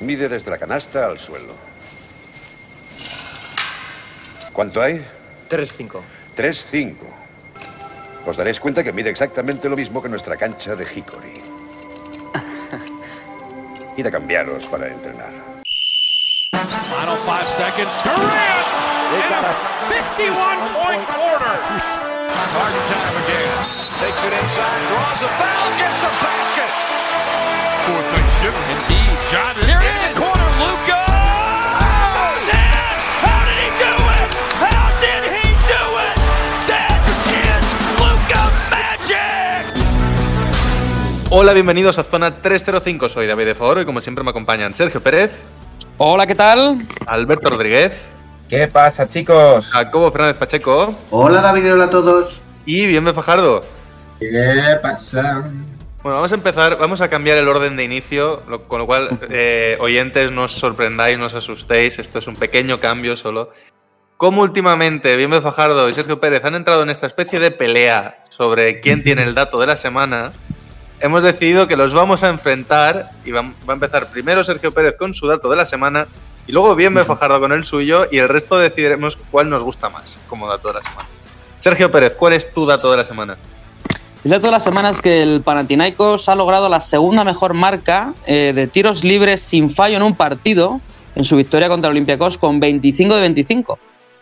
Mide desde la canasta al suelo. ¿Cuánto hay? 3-5. 3-5. Os daréis cuenta que mide exactamente lo mismo que nuestra cancha de Hickory. Id a cambiaros para entrenar. Final five seconds. Durant! In a 51-point quarter. Harden time again. Takes it inside, draws a foul, gets a basket. Thanksgiving. Indeed. Got it. The corner, Luca. Magic. Hola, bienvenidos a Zona 305. Soy David de Favoro y como siempre me acompañan Sergio Pérez, Hola, ¿qué tal? Alberto Rodríguez, ¿Qué pasa, chicos? Jacobo Fernández Pacheco Hola David, hola a todos. y Bienve Fajardo. ¿Qué pasa? Bueno, vamos a empezar, vamos a cambiar el orden de inicio, lo- con lo cual, eh, oyentes, no os sorprendáis, no os asustéis, esto es un pequeño cambio solo. Como últimamente Bienve Fajardo y Sergio Pérez han entrado en esta especie de pelea sobre quién tiene el dato de la semana, hemos decidido que los vamos a enfrentar y va, va a empezar primero Sergio Pérez con su dato de la semana y luego Bienve Fajardo con el suyo y el resto decidiremos cuál nos gusta más como dato de la semana. Sergio Pérez, ¿cuál es tu dato de la semana? Dato de la semana es que el Panathinaikos ha logrado la segunda mejor marca eh, de tiros libres sin fallo en un partido en su victoria contra Olympiacos con 25 de 25.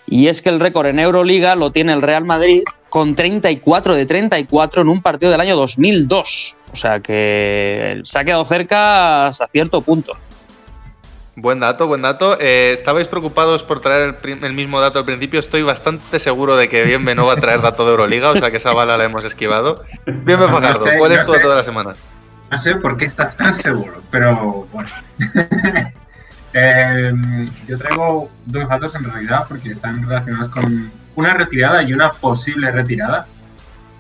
Y es que el récord en Euroliga lo tiene el Real Madrid con 34 de 34 en un partido del año 2002. O sea que se ha quedado cerca hasta cierto punto. Buen dato, buen dato. Eh, ¿Estabais preocupados por traer el, mismo dato al principio? Estoy bastante seguro de que Bienve no va a traer dato de Euroliga, o sea que esa bala la hemos esquivado. Bienve No Fajardo, sé, ¿cuál no es tu dato de la semana? No sé por qué estás tan seguro, pero bueno. Eh, yo traigo dos datos en realidad porque están relacionados con una retirada y una posible retirada.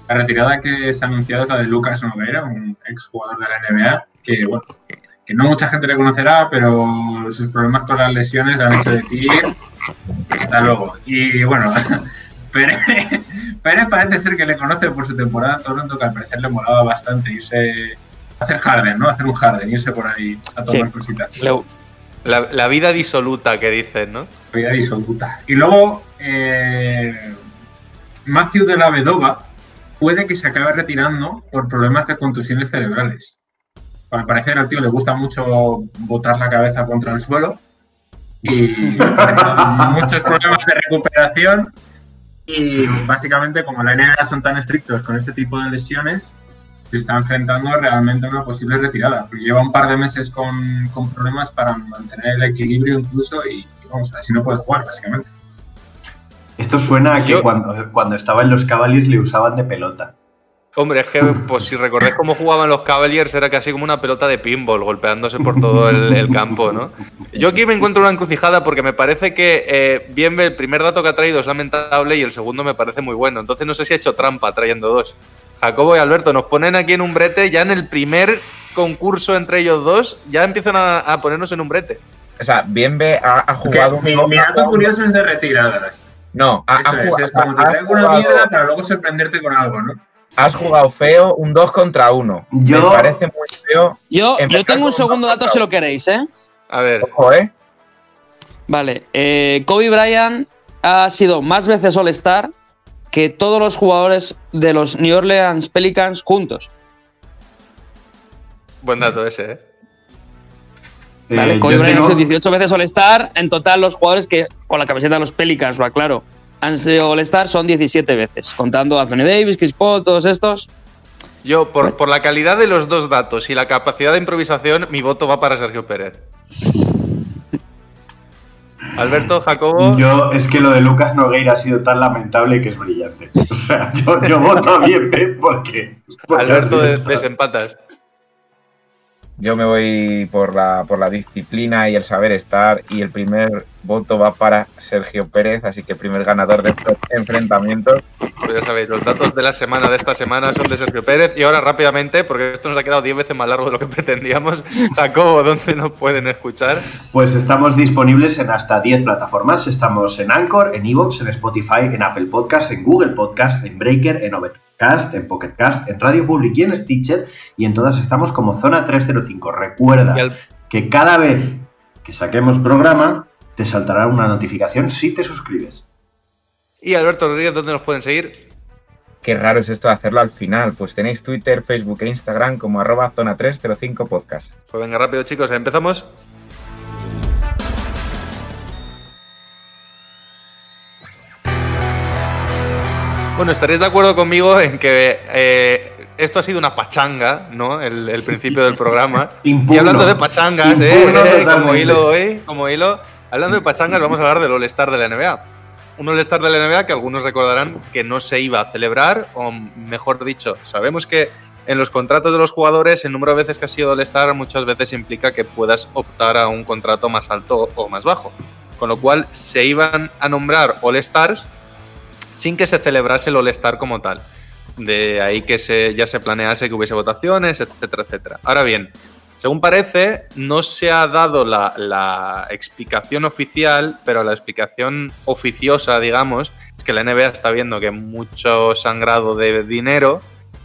La retirada que se ha anunciado es la de Lucas Nogueira, un exjugador de la NBA, que bueno, que no mucha gente le conocerá, pero sus problemas con las lesiones le han hecho decir hasta luego. Y bueno, Pérez, Pérez parece ser que le conoce por su temporada en Toronto, que al parecer le molaba bastante irse hacer Harden, ¿no? Hacer un Harden, irse por ahí a tomar Sí. cositas. La, la vida disoluta que dicen, ¿no? Vida disoluta. Y luego, eh, Matthew de la Vedova puede que se acabe retirando por problemas de contusiones cerebrales. Al parecer al tío le gusta mucho botar la cabeza contra el suelo y está teniendo muchos problemas de recuperación y básicamente como la NBA son tan estrictos con este tipo de lesiones se está enfrentando realmente a una posible retirada porque lleva un par de meses con, con problemas para mantener el equilibrio incluso y, y vamos, así no puede jugar básicamente. Esto suena a que Yo- cuando, cuando estaba en los Cavaliers le usaban de pelota. Hombre, es que pues si recordáis cómo jugaban los Cavaliers era casi como una pelota de pinball golpeándose por todo el, el campo, ¿no? Yo aquí me encuentro una encrucijada porque me parece que eh, Bienve, el primer dato que ha traído es lamentable y el segundo me parece muy bueno. Entonces no sé si ha hecho trampa trayendo dos. Jacobo y Alberto nos ponen aquí en un brete, ya en el primer concurso entre ellos dos, ya empiezan a, a ponernos en un brete. O sea, Bienve ha, ha jugado mi, un mi dato curioso es de retirada. No, ha, Eso ha es, como te ha traigo una mierda para luego sorprenderte con algo, ¿no? Has jugado feo un 2 contra 1. Yo- Me parece muy feo. Yo, yo tengo un segundo dato si lo queréis, ¿eh? A ver, Ojo, ¿eh? Vale, eh, Kobe Bryant ha sido más veces All-Star que todos los jugadores de los New Orleans Pelicans juntos. buen dato ese, ¿eh? ¿vale? Eh, Kobe Bryant ha sido 18 veces All-Star. En total, los jugadores que con la camiseta de los Pelicans, lo aclaro, han sido All-Star son 17 veces, contando a Anthony Davis, Chris Paul, todos estos. Yo, por, por la calidad de los dos datos y la capacidad de improvisación, mi voto va para Sergio Pérez. Alberto, Jacobo. Yo, es que lo de Lucas Nogueira ha sido tan lamentable que es brillante. O sea, yo, yo voto a Bienve porque. porque Alberto, de- desempatas. Yo me voy por la, por la disciplina y el saber estar y el primer voto va para Sergio Pérez, así que primer ganador de estos enfrentamientos. Pues ya sabéis, los datos de la semana de esta semana son de Sergio Pérez. Y ahora rápidamente, porque esto nos ha quedado 10 veces más largo de lo que pretendíamos. Jacobo, ¿dónde nos pueden escuchar? Pues estamos disponibles en hasta 10 plataformas. Estamos en Anchor, en Evox, en Spotify, en Apple Podcast, en Google Podcast, en Breaker, en Overcast, en Pocket Cast, en Radio Public y en Stitcher. Y en todas estamos como Zona 305. Recuerda al- que cada vez que saquemos programa te saltará una notificación si te suscribes. Y Alberto Rodríguez, ¿dónde nos pueden seguir? Qué raro es esto de hacerlo al final. Pues tenéis Twitter, Facebook e Instagram como arroba zona 305 podcast. Pues venga, rápido, chicos, empezamos. Bueno, estaréis de acuerdo conmigo en que eh, esto ha sido una pachanga, ¿no? El, el principio del programa. Impugno. Y hablando de pachangas, Impugno eh, eh, como hilo hoy, como hilo, hablando de pachangas, vamos a hablar del All-Star de la NBA. Un All-Star de la NBA que algunos recordarán que no se iba a celebrar, o mejor dicho, sabemos que en los contratos de los jugadores el número de veces que has sido All-Star muchas veces implica que puedas optar a un contrato más alto o más bajo. Con lo cual se iban a nombrar All-Stars sin que se celebrase el All-Star como tal. De ahí que se, ya se planease que hubiese votaciones, etcétera, etcétera. Ahora bien, según parece, no se ha dado la, explicación oficial, pero la explicación oficiosa, digamos, es que la NBA está viendo que mucho sangrado de dinero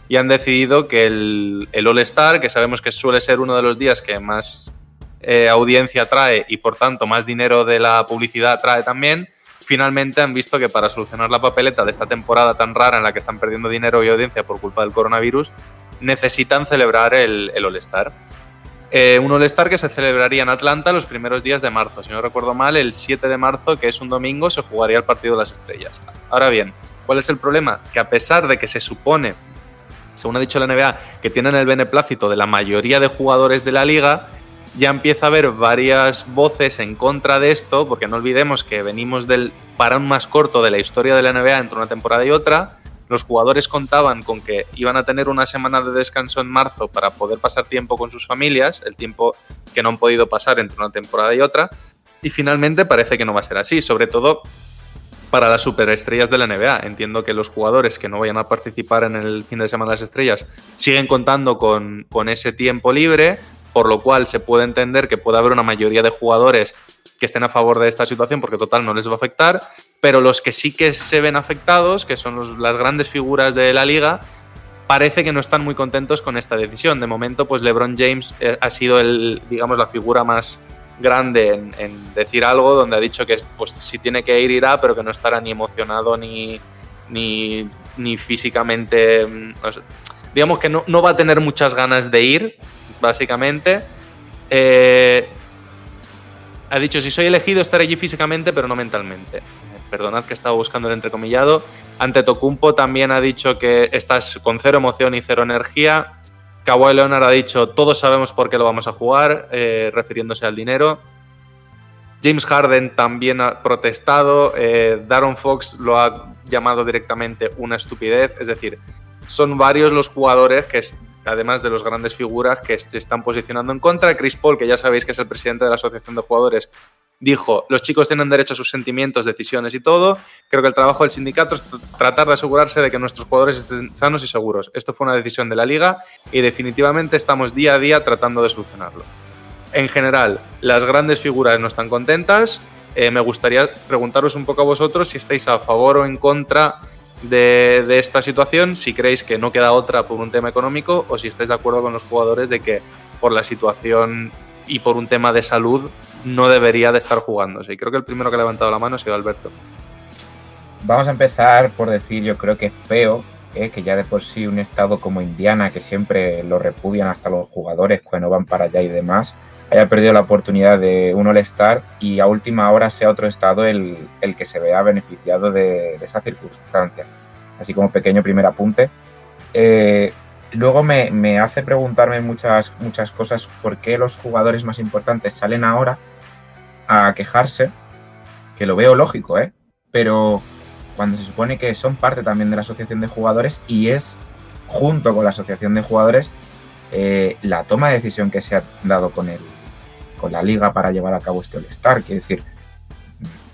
y han decidido que el, el All-Star, que sabemos que suele ser uno de los días que más eh, audiencia trae y por tanto más dinero de la publicidad trae también, finalmente han visto que para solucionar la papeleta de esta temporada tan rara en la que están perdiendo dinero y audiencia por culpa del coronavirus, necesitan celebrar el, el All-Star. Eh, un All-Star que se celebraría en Atlanta los primeros días de marzo. Si no recuerdo mal, el 7 de marzo, que es un domingo, se jugaría el partido de las estrellas. Ahora bien, ¿cuál es el problema? Que a pesar de que se supone, según ha dicho la NBA, que tienen el beneplácito de la mayoría de jugadores de la liga, ya empieza a haber varias voces en contra de esto, porque no olvidemos que venimos del parón más corto de la historia de la NBA entre una temporada y otra. Los jugadores contaban con que iban a tener una semana de descanso en marzo para poder pasar tiempo con sus familias, el tiempo que no han podido pasar entre una temporada y otra. Y finalmente parece que no va a ser así, sobre todo para las superestrellas de la NBA. Entiendo que los jugadores que no vayan a participar en el fin de semana de las estrellas siguen contando con, con ese tiempo libre, por lo cual se puede entender que puede haber una mayoría de jugadores que estén a favor de esta situación porque total no les va a afectar, pero los que sí que se ven afectados, que son las grandes figuras de la liga, parece que no están muy contentos con esta decisión. De momento, pues LeBron James eh, ha sido el, digamos, la figura más grande en, decir algo, donde ha dicho que pues si tiene que ir irá, pero que no estará ni emocionado ni, ni, ni físicamente, mm, digamos que no, no va a tener muchas ganas de ir, básicamente. Eh, ha dicho, si soy elegido estaré allí físicamente, pero no mentalmente. Perdonad que estaba buscando el entrecomillado. Ante Tocumpo también ha dicho que estás con cero emoción y cero energía. Kawhi Leonard ha dicho, todos sabemos por qué lo vamos a jugar, eh, refiriéndose al dinero. James Harden también ha protestado. eh, Darren Fox lo ha llamado directamente una estupidez. Es decir, son varios los jugadores que, además de los grandes figuras, que se están posicionando en contra. Chris Paul, que ya sabéis que es el presidente de la Asociación de Jugadores, dijo, los chicos tienen derecho a sus sentimientos, decisiones y todo. Creo que el trabajo del sindicato es tr- tratar de asegurarse de que nuestros jugadores estén sanos y seguros. Esto fue una decisión de la liga y definitivamente estamos día a día tratando de solucionarlo. En general, las grandes figuras no están contentas. Eh, me gustaría preguntaros un poco a vosotros si estáis a favor o en contra de, de esta situación, si creéis que no queda otra por un tema económico o si estáis de acuerdo con los jugadores de que por la situación y por un tema de salud no debería de estar jugándose. Y creo que el primero que ha levantado la mano ha sido Alberto. Vamos a empezar por decir, yo creo que es feo eh, que ya de por sí un estado como Indiana, que siempre lo repudian hasta los jugadores cuando van para allá y demás, haya perdido la oportunidad de un All-Star y a última hora sea otro estado el, el que se vea beneficiado de, esa circunstancia. Así como pequeño primer apunte. Eh, luego me, me hace preguntarme muchas, muchas cosas por qué los jugadores más importantes salen ahora a quejarse, que lo veo lógico, ¿eh? Pero cuando se supone que son parte también de la asociación de jugadores y es junto con la asociación de jugadores eh, la toma de decisión que se ha dado con, el, con la liga para llevar a cabo este All-Star. Quiero decir,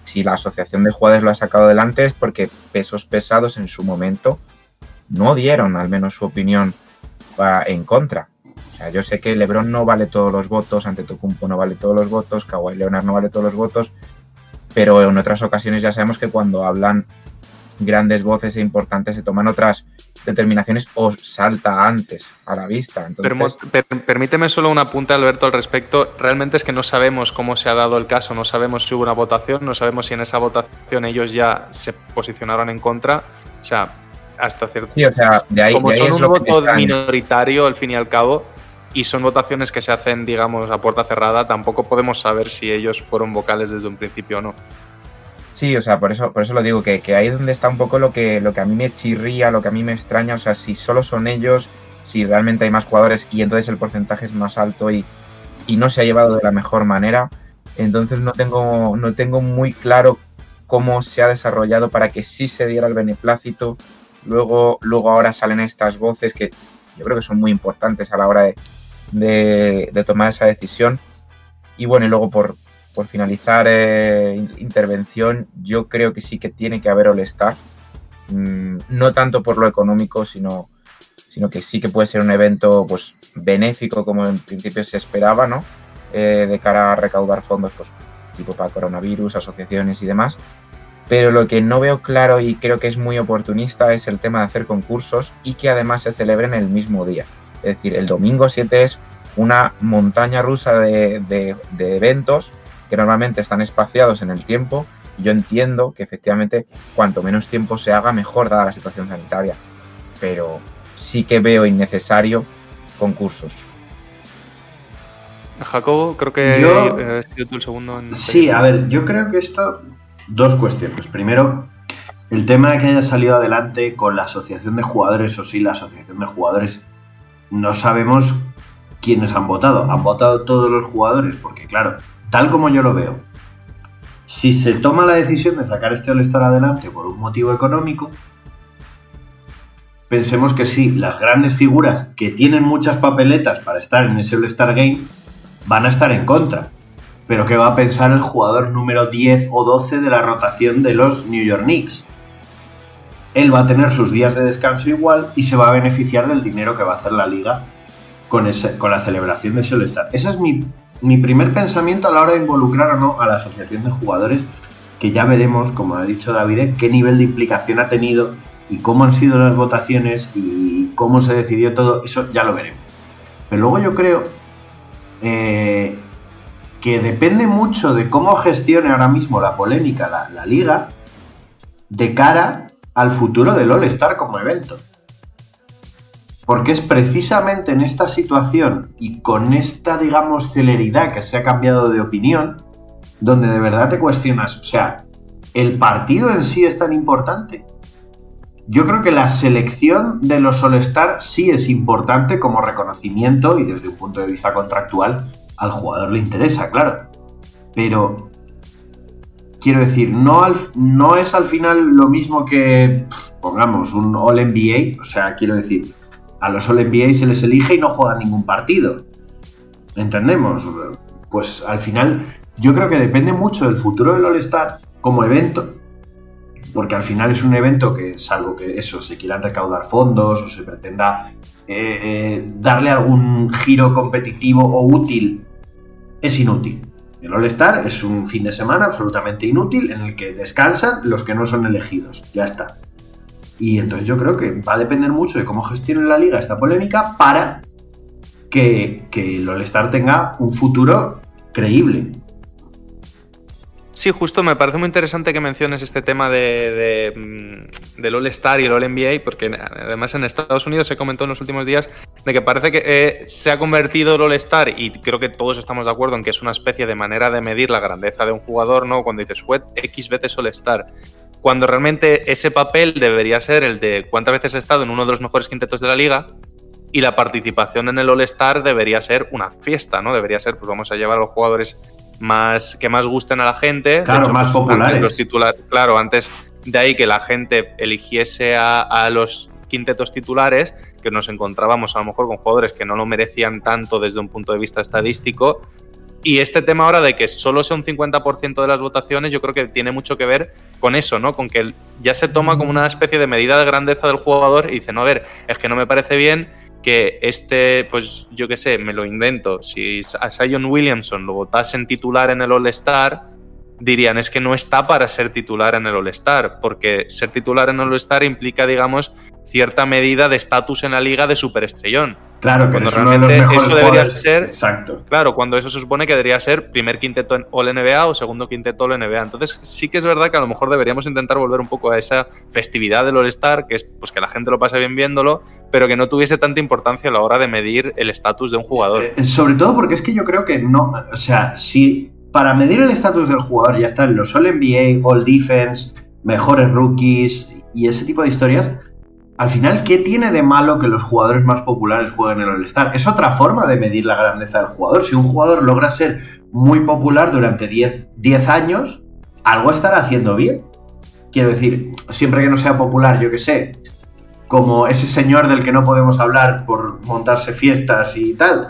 si la asociación de jugadores lo ha sacado adelante es porque pesos pesados en su momento no dieron al menos su opinión en contra. Sea, yo sé que LeBron no vale todos los votos, Antetokounmpo no vale todos los votos, Kawhi Leonard no vale todos los votos, pero en otras ocasiones ya sabemos que cuando hablan grandes voces e importantes se toman otras determinaciones o salta antes a la vista. Entonces, per- permíteme solo un apunte, Alberto, al respecto. Realmente es que no sabemos cómo se ha dado el caso, no sabemos si hubo una votación, no sabemos si en esa votación ellos ya se posicionaron en contra. O sea, hasta cierto sí, o sea, de ahí, Como de ahí son un voto minoritario, al fin y al cabo, y son votaciones que se hacen, digamos, a puerta cerrada, tampoco podemos saber si ellos fueron vocales desde un principio o no. Sí, o sea, por eso, por eso lo digo, que, que ahí es donde está un poco lo que, lo que a mí me chirría, lo que a mí me extraña, o sea, si solo son ellos, si realmente hay más jugadores y entonces el porcentaje es más alto y, y no se ha llevado de la mejor manera, entonces no tengo, no tengo muy claro cómo se ha desarrollado para que sí se diera el beneplácito. Luego, luego ahora salen estas voces que yo creo que son muy importantes a la hora de, de- tomar esa decisión. Y bueno, y luego por, por finalizar eh, in- intervención, yo creo que sí que tiene que haber All-Star. Mm, no tanto por lo económico, sino, sino que sí que puede ser un evento pues, benéfico, como en principio se esperaba, ¿no? Eh, de cara a recaudar fondos, pues, tipo para coronavirus, asociaciones y demás. Pero lo que no veo claro y creo que es muy oportunista es el tema de hacer concursos y que además se celebren el mismo día. Es decir, el domingo 7 es una montaña rusa de, de- de eventos que normalmente están espaciados en el tiempo. Y yo entiendo que efectivamente cuanto menos tiempo se haga, mejor dada la situación sanitaria. Pero sí que veo innecesario concursos. Jacobo, creo que Yo- eh, has sido tú el segundo en. Sí, a ver, yo creo que esto. Dos cuestiones. Primero, el tema de que haya salido adelante con la asociación de jugadores, o sí, la asociación de jugadores, no sabemos quiénes han votado. Han votado todos los jugadores, porque claro, tal como yo lo veo, si se toma la decisión de sacar este All-Star adelante por un motivo económico, pensemos que sí, las grandes figuras que tienen muchas papeletas para estar en ese All-Star Game van a estar en contra. Pero ¿qué va a pensar el jugador número 10 o 12 de la rotación de los New York Knicks? Él va a tener sus días de descanso igual y se va a beneficiar del dinero que va a hacer la liga con, ese, con la celebración de ese All-Star. Ese es mi, mi primer pensamiento a la hora de involucrar o no a la asociación de jugadores, que ya veremos, como ha dicho David, qué nivel de implicación ha tenido y cómo han sido las votaciones y cómo se decidió todo, eso ya lo veremos. Pero luego yo creo eh, que depende mucho de cómo gestione ahora mismo la polémica la, la liga de cara al futuro del All-Star como evento. Porque es precisamente en esta situación y con esta, digamos, celeridad que se ha cambiado de opinión, donde de verdad te cuestionas, o sea, ¿el partido en sí es tan importante? Yo creo que la selección de los All-Star sí es importante como reconocimiento y desde un punto de vista contractual al jugador le interesa, claro. Pero quiero decir, no, al- no es al final lo mismo que, pongamos, un All NBA. O sea, quiero decir, a los All NBA se les elige y no juegan ningún partido. ¿Entendemos? Pues al final, yo creo que depende mucho del futuro del All-Star como evento. Porque al final es un evento que, salvo que eso, se quieran recaudar fondos o se pretenda eh, eh, darle algún giro competitivo o útil, es inútil. El All-Star es un fin de semana absolutamente inútil en el que descansan los que no son elegidos. Ya está. Y entonces yo creo que va a depender mucho de cómo gestione la liga esta polémica para que, el All-Star tenga un futuro creíble. Sí, justo me parece muy interesante que menciones este tema de, de, mm, del All-Star y el All-NBA, porque además en Estados Unidos se comentó en los últimos días de que parece que eh, se ha convertido el All-Star, y creo que todos estamos de acuerdo en que es una especie de manera de medir la grandeza de un jugador, ¿no? Cuando dices, fue X veces All-Star. Cuando realmente ese papel debería ser el de cuántas veces ha estado en uno de los mejores quintetos de la liga, y la participación en el All-Star debería ser una fiesta, ¿no? Debería ser, pues vamos a llevar a los jugadores más que más gusten a la gente. Claro, más populares. antes los titular- claro, antes de ahí que la gente eligiese a, a los quintetos titulares, que nos encontrábamos a lo mejor con jugadores que no lo merecían tanto desde un punto de vista estadístico. Y este tema ahora de que solo sea un 50% de las votaciones, yo creo que tiene mucho que ver con eso, ¿no? Con que ya se toma como una especie de medida de grandeza del jugador y dice, no, a ver, es que no me parece bien que este, pues yo qué sé, me lo invento, si a Zion Williamson lo votasen titular en el All-Star, dirían es que no está para ser titular en el All-Star, porque ser titular en el All-Star implica, digamos, cierta medida de estatus en la liga de superestrellón. Claro, Cuando de realmente eso debería ser- Exacto. Claro, cuando eso se supone que debería ser primer quinteto en All NBA o segundo quinteto All NBA. Entonces sí que es verdad que a lo mejor deberíamos intentar volver un poco a esa festividad del All-Star, que es pues que la gente lo pase bien viéndolo, pero que no tuviese tanta importancia a la hora de medir el estatus de un jugador. Eh, Sobre todo porque es que yo creo que no. O sea, si para medir el estatus del jugador ya están los All NBA, All Defense, mejores rookies y ese tipo de historias, al final, ¿qué tiene de malo que los jugadores más populares jueguen el All-Star? Es otra forma de medir la grandeza del jugador. Si un jugador logra ser muy popular durante 10, 10 años, algo estará haciendo bien. Quiero decir, siempre que no sea popular, yo que sé, como ese señor del que no podemos hablar por montarse fiestas y tal.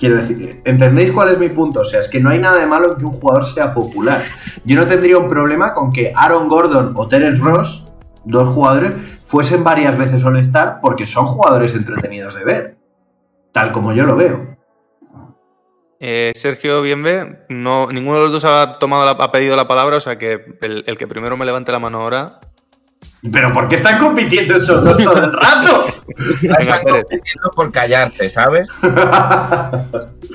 Quiero decir, ¿entendéis cuál es mi punto? O sea, es que no hay nada de malo en que un jugador sea popular. Yo no tendría un problema con que Aaron Gordon o Terence Ross, dos jugadores, fuesen varias veces All-Star porque son jugadores entretenidos de ver. Tal como yo lo veo. Eh, Sergio Bienve, no, ninguno de los dos ha, tomado la- ha pedido la palabra, o sea que el, el que primero me levante la mano ahora. ¿Pero por qué están compitiendo estos dos todo el rato? Venga, Están compitiendo por callarte, ¿sabes?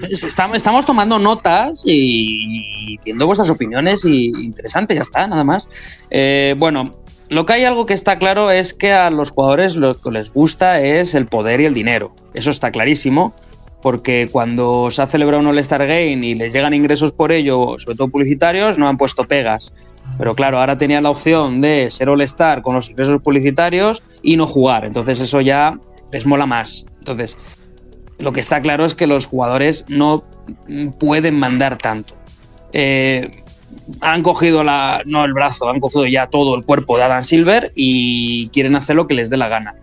Estamos, estamos tomando notas y viendo vuestras opiniones y interesante, ya está, nada más. Eh, bueno, lo que hay algo que está claro es que a los jugadores lo que les gusta es el poder y el dinero. Eso está clarísimo, porque cuando se ha celebrado un All-Star Game y les llegan ingresos por ello, sobre todo publicitarios, no han puesto pegas. Pero claro, ahora tenían la opción de ser All-Star con los ingresos publicitarios y no jugar. Entonces eso ya les mola más. Entonces, lo que está claro es que los jugadores no pueden mandar tanto. Eh, han cogido la, no el brazo, han cogido ya todo el cuerpo de Adam Silver y quieren hacer lo que les dé la gana.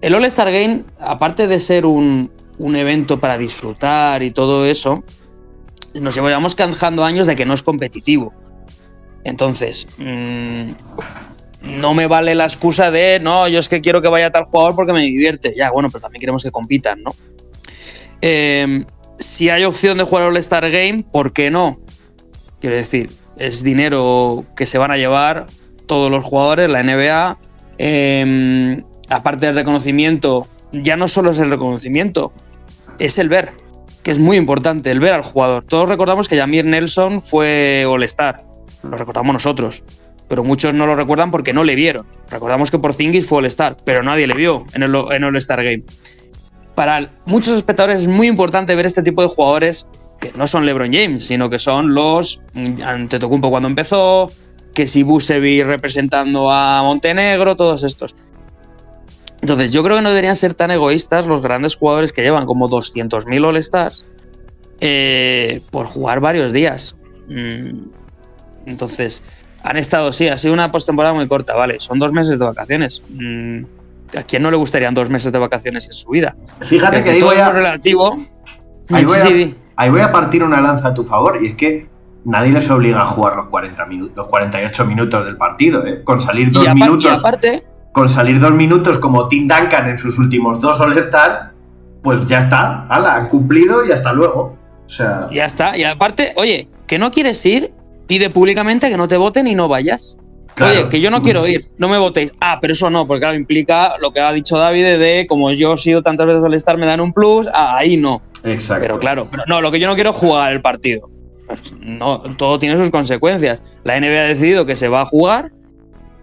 El All-Star Game, aparte de ser un, un evento para disfrutar y todo eso, nos llevamos canjando años de que no es competitivo. Entonces, mm, no me vale la excusa de, no, yo es que quiero que vaya tal jugador porque me divierte. Ya, bueno, pero también queremos que compitan, ¿no? Eh, si hay opción de jugar All-Star Game, ¿por qué no? Quiero decir, es dinero que se van a llevar todos los jugadores, la NBA. eh, aparte del reconocimiento, ya no solo es el reconocimiento, es el ver, que es muy importante, el ver al jugador. Todos recordamos que Jamir Nelson fue All-Star, lo recordamos nosotros, pero muchos no lo recuerdan porque no le vieron. Recordamos que Porzingis fue All-Star, pero nadie le vio en el en All-Star Game. Para muchos espectadores es muy importante ver este tipo de jugadores que no son LeBron James, sino que son los mm, Antetokounmpo cuando empezó, que si Busevic representando a Montenegro, todos estos. Entonces, yo creo que no deberían ser tan egoístas los grandes jugadores que llevan como 200.000 All-Stars eh, por jugar varios días. Mm, Entonces, han estado, sí, ha sido una postemporada muy corta, vale, son dos meses de vacaciones. Mm, ¿A quién no le gustarían dos meses de vacaciones en su vida? Fíjate que ahí todo voy, a, relativo. ahí voy Sí, a- sí. Ahí voy a partir una lanza a tu favor y es que nadie les obliga a jugar los, 40 minu- los 48 minutos del partido, ¿eh? Con salir dos Y, apar- y minutos... aparte, con salir dos minutos como Tim Duncan en sus últimos dos All-Star, pues ya está, ala, han cumplido y hasta luego. O sea, ya está. Y aparte, oye, que no quieres ir, pide públicamente que no te voten y no vayas. Claro. Oye, que yo no quiero ir, no me votéis. Ah, pero eso no, porque claro, implica lo que ha dicho David de como yo he sido tantas veces al estar me dan un plus, ah, ahí no. exacto. Pero claro, pero no, lo que yo no quiero es jugar el partido. Pues no, todo tiene sus consecuencias. La NBA ha decidido que se va a jugar.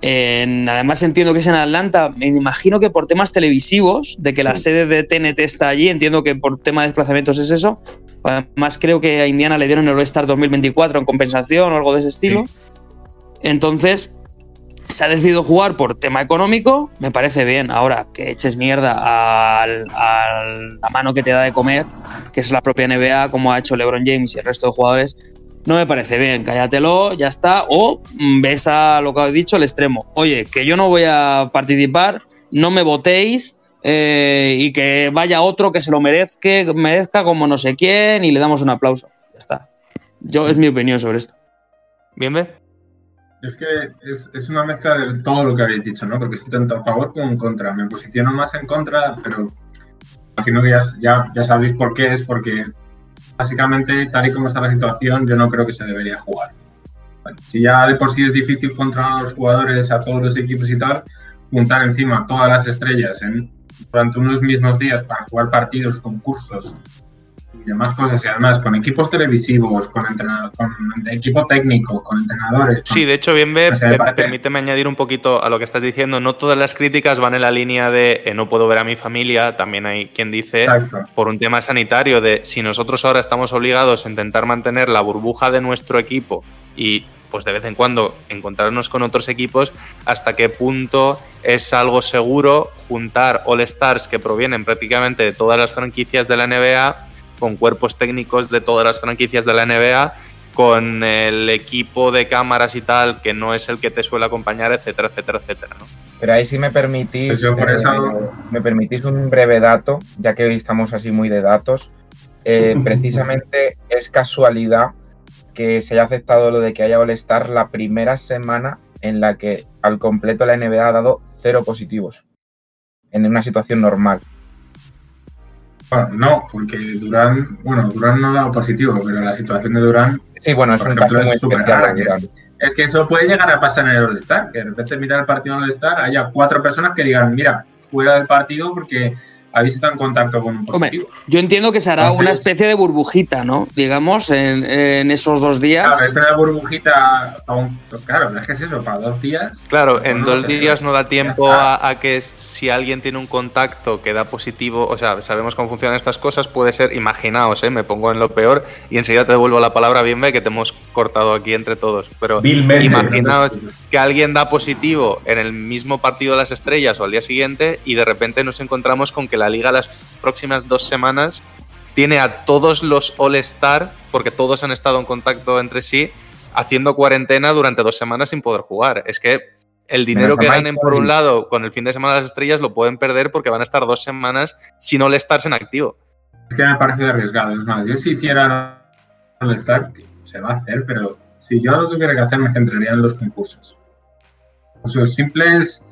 En- además entiendo que es en Atlanta. Me imagino que por temas televisivos, de que la sede de TNT está allí, entiendo que por tema de desplazamientos es eso. Además creo que a Indiana le dieron el All-Star 2024 en compensación o algo de ese estilo. Entonces, se ha decidido jugar por tema económico, me parece bien. Ahora, que eches mierda a la mano que te da de comer, que es la propia NBA, como ha hecho LeBron James y el resto de jugadores, no me parece bien. Cállatelo, ya está. O mm, ves a lo que he dicho, el extremo. Oye, que yo no voy a participar, no me votéis. eh, y que vaya otro que se lo merezca, merezca como no sé quién y le damos un aplauso. Ya está. Yo es mi opinión sobre esto. ¿Bien, ve? Es que es, es una mezcla de todo lo que habéis dicho, ¿no? Porque estoy tanto a favor como en contra. Me posiciono más en contra, pero imagino que ya, ya, ya sabéis por qué es, porque básicamente, tal y como está la situación, yo no creo que se debería jugar. Si ya de por sí es difícil controlar a los jugadores, a todos los equipos y tal, juntar encima todas las estrellas en, durante unos mismos días para jugar partidos, concursos y demás cosas, y además con equipos televisivos, con, con equipo técnico, con entrenadores. con- Sí, de hecho, bien, O sea, me parece- permíteme añadir un poquito a lo que estás diciendo. No todas las críticas van en la línea de eh, no puedo ver a mi familia. También hay quien dice, Exacto. por un tema sanitario, de si nosotros ahora estamos obligados a intentar mantener la burbuja de nuestro equipo y pues de vez en cuando encontrarnos con otros equipos, hasta qué punto es algo seguro juntar All Stars que provienen prácticamente de todas las franquicias de la NBA con cuerpos técnicos de todas las franquicias de la NBA con el equipo de cámaras y tal, que no es el que te suele acompañar, etcétera, etcétera, etcétera. ¿no? Pero ahí sí me permitís, Pues eh, me permitís un breve dato, ya que hoy estamos así muy de datos. Eh, precisamente es casualidad que se haya aceptado lo de que haya All-Star la primera semana en la que al completo la NBA ha dado cero positivos en una situación normal. Bueno, no, porque Durán, bueno, Durán no ha dado positivo, pero la situación de Durán Sí, bueno, es un ejemplo, caso es especial. que Durant. Es que eso puede llegar a pasar en el All-Star, que de repente mira el partido en el All-Star, haya cuatro personas que digan, mira, fuera del partido porque habéis estado en contacto con un Hombre, positivo. yo entiendo que se hará Entonces- una especie de burbujita, ¿no? Digamos, en, en esos dos Claro, días. es la burbujita, aún- claro, es que es eso, para dos días. Claro, Pues en no dos días no da tiempo a, a que si alguien tiene un contacto que da positivo, o sea, sabemos cómo funcionan estas cosas, puede ser, imaginaos, ¿eh? me pongo en lo peor y enseguida te devuelvo la palabra bien, ve que te hemos cortado aquí entre todos, pero imaginaos que alguien da positivo en el mismo partido de las estrellas o al día siguiente y de repente nos encontramos con que la liga las próximas dos semanas tiene a todos los All-Star, porque todos han estado en contacto entre sí, haciendo cuarentena durante dos semanas sin poder jugar. Es que el dinero que ganen por un lado con el fin de semana de las estrellas lo pueden perder porque van a estar dos semanas sin All-Stars en activo. Es que me parece arriesgado. Es más, yo si hiciera All-Star, se va a hacer, pero si yo lo tuviera que hacer, me centraría en los concursos. Concursos simples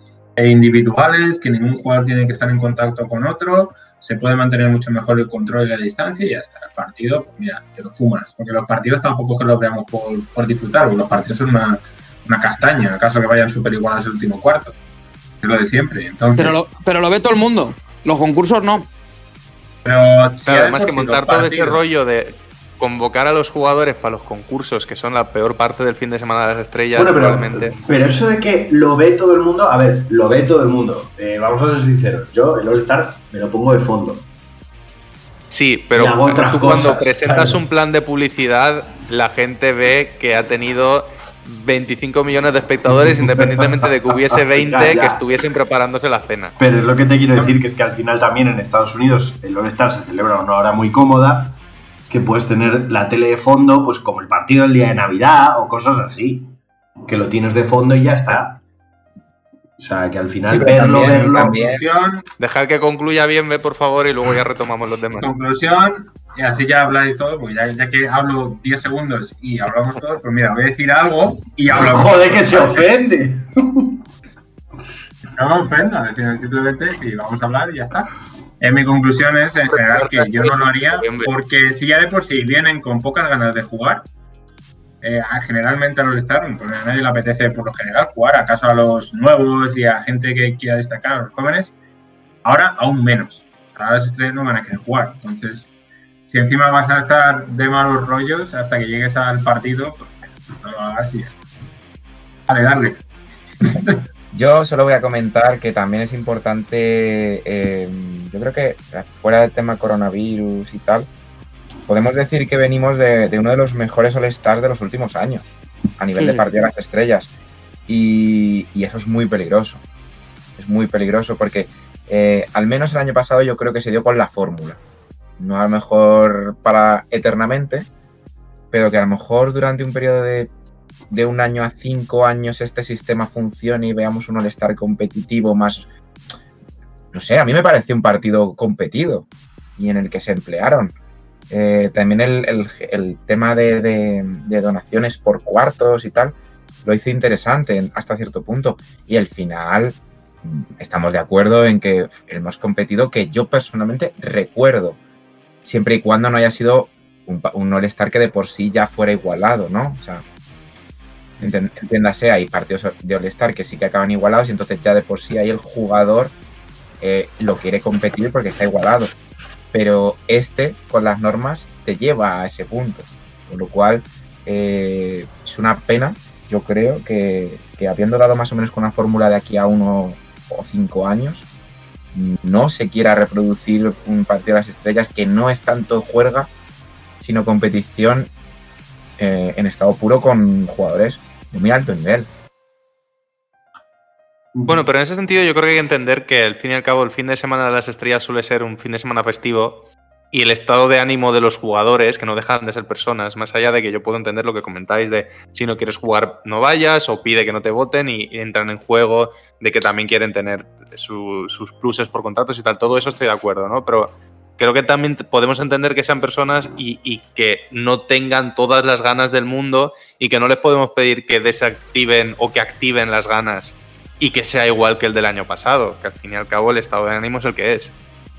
individuales, que ningún jugador tiene que estar en contacto con otro, se puede mantener mucho mejor el control y la distancia y ya está. El partido, pues mira, te lo fumas. Porque los partidos tampoco es que los veamos por, por disfrutar, porque los partidos son una, una castaña, acaso que vayan súper iguales el último cuarto. Es lo de siempre. Entonces, Pero lo, pero lo ve todo el mundo. Los concursos no. pero si Claro, ya de además que sí montar los todo este rollo de convocar a los jugadores para los concursos, que son la peor parte del fin de semana de las estrellas, Bueno, pero, eso de que lo ve todo el mundo, a ver, lo ve todo el mundo. Eh, vamos a ser sinceros, yo el All-Star me lo pongo de fondo. Sí, pero tú cuando presentas claro. un plan de publicidad, la gente ve que ha tenido 25 millones de espectadores, independientemente de que hubiese 20 Ya, ya. que estuviesen preparándose la cena. Pero es lo que te quiero decir, que es que al final también en Estados Unidos el All-Star se celebra a una hora muy cómoda, que puedes tener la tele de fondo, pues como el partido del día de Navidad o cosas así, que lo tienes de fondo y ya está. O sea, que al final Sí, verlo, también- verlo... también- Conclusión, Dejad que concluya bien, ve por favor, y luego ya retomamos los demás. conclusión, y así ya habláis todo, porque ya, ya que hablo 10 segundos y hablamos todos, pues mira, voy a decir algo y hablamos. Joder, que se ofende. No me ofenda, sino simplemente si vamos a hablar y ya está. Eh, mi conclusión es, en general, que yo no lo haría porque si ya de por sí vienen con pocas ganas de jugar, eh, a- generalmente al All-Star, pues a nadie le apetece por lo general jugar, acaso a los nuevos y a gente que quiera destacar, a los jóvenes, ahora aún menos. Ahora las estrellas no van a querer jugar. Entonces, si encima vas a estar de malos rollos hasta que llegues al partido, pues no lo hagas y ya está. Darle. Yo solo voy a comentar que también es importante, eh, yo creo que fuera del tema coronavirus y tal, podemos decir que venimos de, de uno de los mejores All-Stars de los últimos años, a nivel Sí, de sí. partido de las estrellas. Y, y eso es muy peligroso. Es muy peligroso porque eh, al menos el año pasado yo creo que se dio con la fórmula. No a lo mejor para eternamente, pero que a lo mejor durante un periodo de de un año a cinco años este sistema funcione y veamos un All-Star competitivo más. No sé, a mí me pareció un partido competido y en el que se emplearon. Eh, también el, el- tema de, de- donaciones por cuartos y tal lo hizo interesante hasta cierto punto. Y el final, mm, estamos de acuerdo en que el más competido que yo personalmente recuerdo, siempre y cuando no haya sido un, un All-Star que de por sí ya fuera igualado, ¿no? O sea, Entiéndase, hay partidos de All-Star que sí que acaban igualados y entonces ya de por sí ahí el jugador eh, lo quiere competir porque está igualado. Pero este, con las normas, te lleva a ese punto. Con lo cual, eh, es una pena, yo creo, que, que habiendo dado más o menos con una fórmula de aquí a uno o cinco años, no se quiera reproducir un partido de las estrellas que no es tanto juerga, sino competición eh, en estado puro con jugadores de muy alto nivel. Bueno, pero en ese sentido yo creo que hay que entender que al fin y al cabo el fin de semana de las estrellas suele ser un fin de semana festivo y el estado de ánimo de los jugadores, que no dejan de ser personas, más allá de que yo puedo entender lo que comentáis de si no quieres jugar no vayas o pide que no te voten y, entran en juego de que también quieren tener su- sus pluses por contratos y tal, todo eso estoy de acuerdo, ¿no? Pero creo que también podemos entender que sean personas y, y que no tengan todas las ganas del mundo y que no les podemos pedir que desactiven o que activen las ganas y que sea igual que el del año pasado, que al fin y al cabo el estado de ánimo es el que es.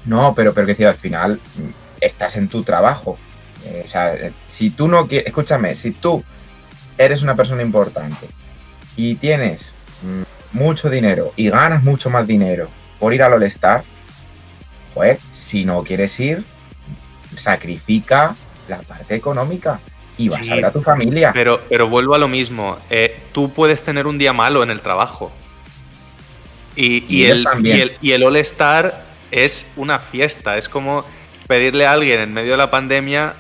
No, pero, pero que decir, al final mm, estás en tu trabajo. Eh, o sea, eh, si tú no quieres, escúchame, si tú eres una persona importante y tienes mm, mucho dinero y ganas mucho más dinero por ir al All-Star, pues si no quieres ir, sacrifica la parte económica y vas Sí. a ver a tu familia. Pero, pero vuelvo a lo mismo, eh, tú puedes tener un día malo en el trabajo. Y, y Y ellos el, y el, y el All-Star es una fiesta, es como pedirle a alguien en medio de la pandemia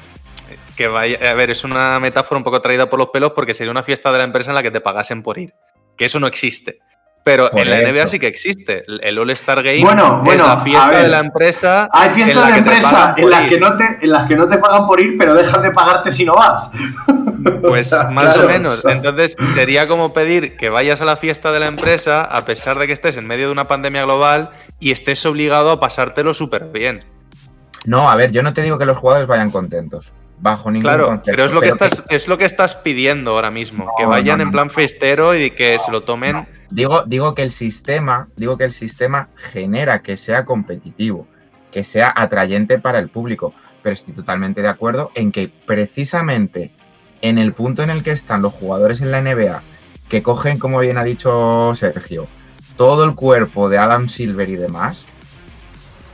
que vaya, a ver, es una metáfora un poco traída por los pelos porque sería una fiesta de la empresa en la que te pagasen por ir, que eso no existe. Pero Por en la NBA sí que existe. El- All-Star Game Bueno, es bueno, la a fiesta ver. de la empresa. Hay fiestas la de te empresa en las, que no te, en las que no te pagan por ir, pero dejan de pagarte si no vas. Pues más claro, o menos. Entonces sería como pedir que vayas a la fiesta de la empresa a pesar de que estés en medio de una pandemia global y estés obligado a pasártelo súper bien. No, a ver, yo no te digo que los jugadores vayan contentos, bajo ningún Claro, concepto. pero es lo que estás, es lo que estás pidiendo ahora mismo. que vayan no, en plan festero y que se lo tomen. Digo, digo que el sistema, digo que el sistema genera que sea competitivo, que sea atrayente para el público. Pero estoy totalmente de acuerdo en que precisamente en el punto en el que están los jugadores en la NBA, que cogen, como bien ha dicho Sergio, todo el cuerpo de Adam Silver y demás,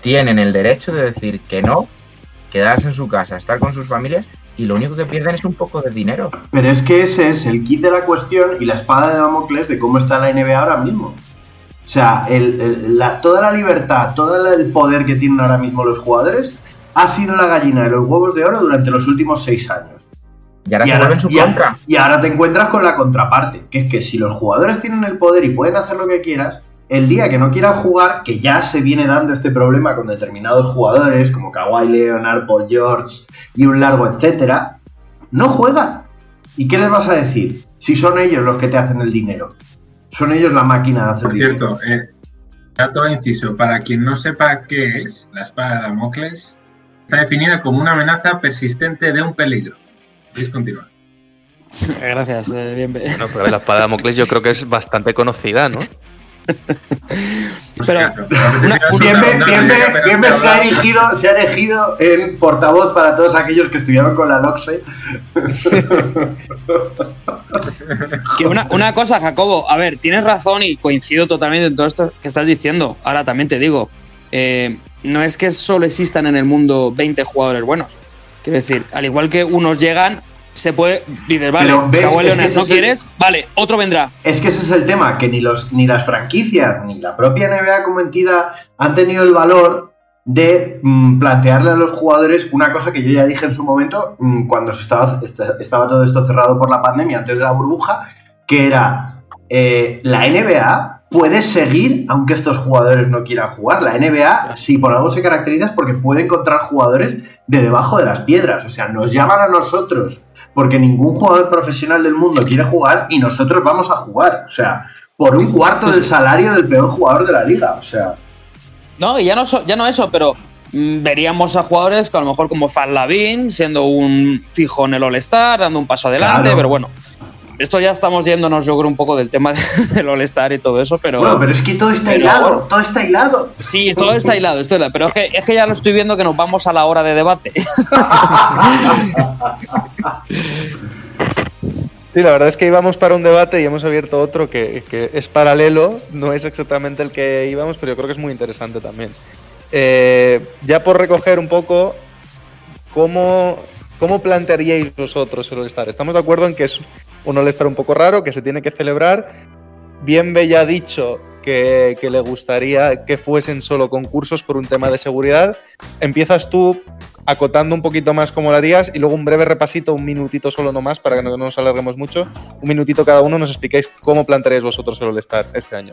tienen el derecho de decir que no, quedarse en su casa, estar con sus familias y lo único que pierden es un poco de dinero. Pero es que ese es el kit de la cuestión y la espada de Damocles de cómo está la NBA ahora mismo. O sea, toda la libertad, todo el poder que tienen ahora mismo los jugadores ha sido la gallina de los huevos de oro durante los últimos seis años. Y ahora Y se ahora, vuelve en su y a- contra. y ahora te encuentras con la contraparte, que es que si los jugadores tienen el poder y pueden hacer lo que quieras, el día que no quieran jugar, que ya se viene dando este problema con determinados jugadores, como Kawhi Leonard, Paul George y un largo etcétera, no juegan. ¿Y qué les vas a decir? Si son ellos los que te hacen el dinero. Son ellos la máquina de hacer Por dinero. cierto, eh, dato inciso, para quien no sepa qué es, la espada de Damocles está definida como una amenaza persistente de un peligro. Podéis continuar. Gracias, eh, bien. No, pero la espada de Damocles yo creo que es bastante conocida, ¿no? Pero, acaso. una- Bien, No, bien, no, bien, no, bien, pero bien, se ha habla- erigido, se ha erigido en portavoz para todos aquellos que estudiaron con la LOXE. Que una, una cosa, Jacobo, a ver, tienes razón y coincido totalmente en todo esto que estás diciendo. Ahora también te digo, eh, no es que solo existan en el mundo 20 jugadores buenos. Quiero decir, al igual que unos llegan, se puede. Dices, vale. Kawhi Leonard, ¿no el- quieres? Vale, otro vendrá. Es que ese es el tema, que ni, los, ni las franquicias ni la propia NBA como entidad han tenido el valor de mm, plantearle a los jugadores una cosa que yo ya dije en su momento, mm, cuando se estaba, esta- estaba todo esto cerrado por la pandemia, antes de la burbuja, que era eh, la NBA puede seguir aunque estos jugadores no quieran jugar. La NBA, si por algo se caracteriza, es porque puede encontrar jugadores de debajo de las piedras. O sea, nos llaman a nosotros porque ningún jugador profesional del mundo quiere jugar y nosotros vamos a jugar. O sea, por un cuarto del salario del peor jugador de la liga. O sea, No, y ya no, ya no eso, pero mm, veríamos a jugadores que a lo mejor como Faz Lavin, siendo un fijo en el All-Star, dando un paso adelante, Claro. pero bueno. Esto ya estamos yéndonos, yo creo, un poco del tema del All-Star y todo eso, pero. bueno, pero es que todo está pero- hilado, todo está hilado. Sí, todo está hilado, esto es- pero es que, es que ya lo estoy viendo que nos vamos a la hora de debate. Sí, la verdad es que íbamos para un debate y hemos abierto otro que, que es paralelo, no es exactamente el que íbamos, pero yo creo que es muy interesante también. Eh, ya por recoger un poco, ¿cómo, ¿cómo plantearíais vosotros el All-Star? Estamos de acuerdo en que es un All-Star un poco raro, que se tiene que celebrar. Bien Bella ha dicho que, que le gustaría que fuesen solo concursos por un tema de seguridad. Empiezas tú acotando un poquito más cómo lo harías y luego un breve repasito, un minutito solo nomás, para que no nos alarguemos mucho. Un minutito cada uno nos expliquéis cómo plantearéis vosotros el All-Star este año.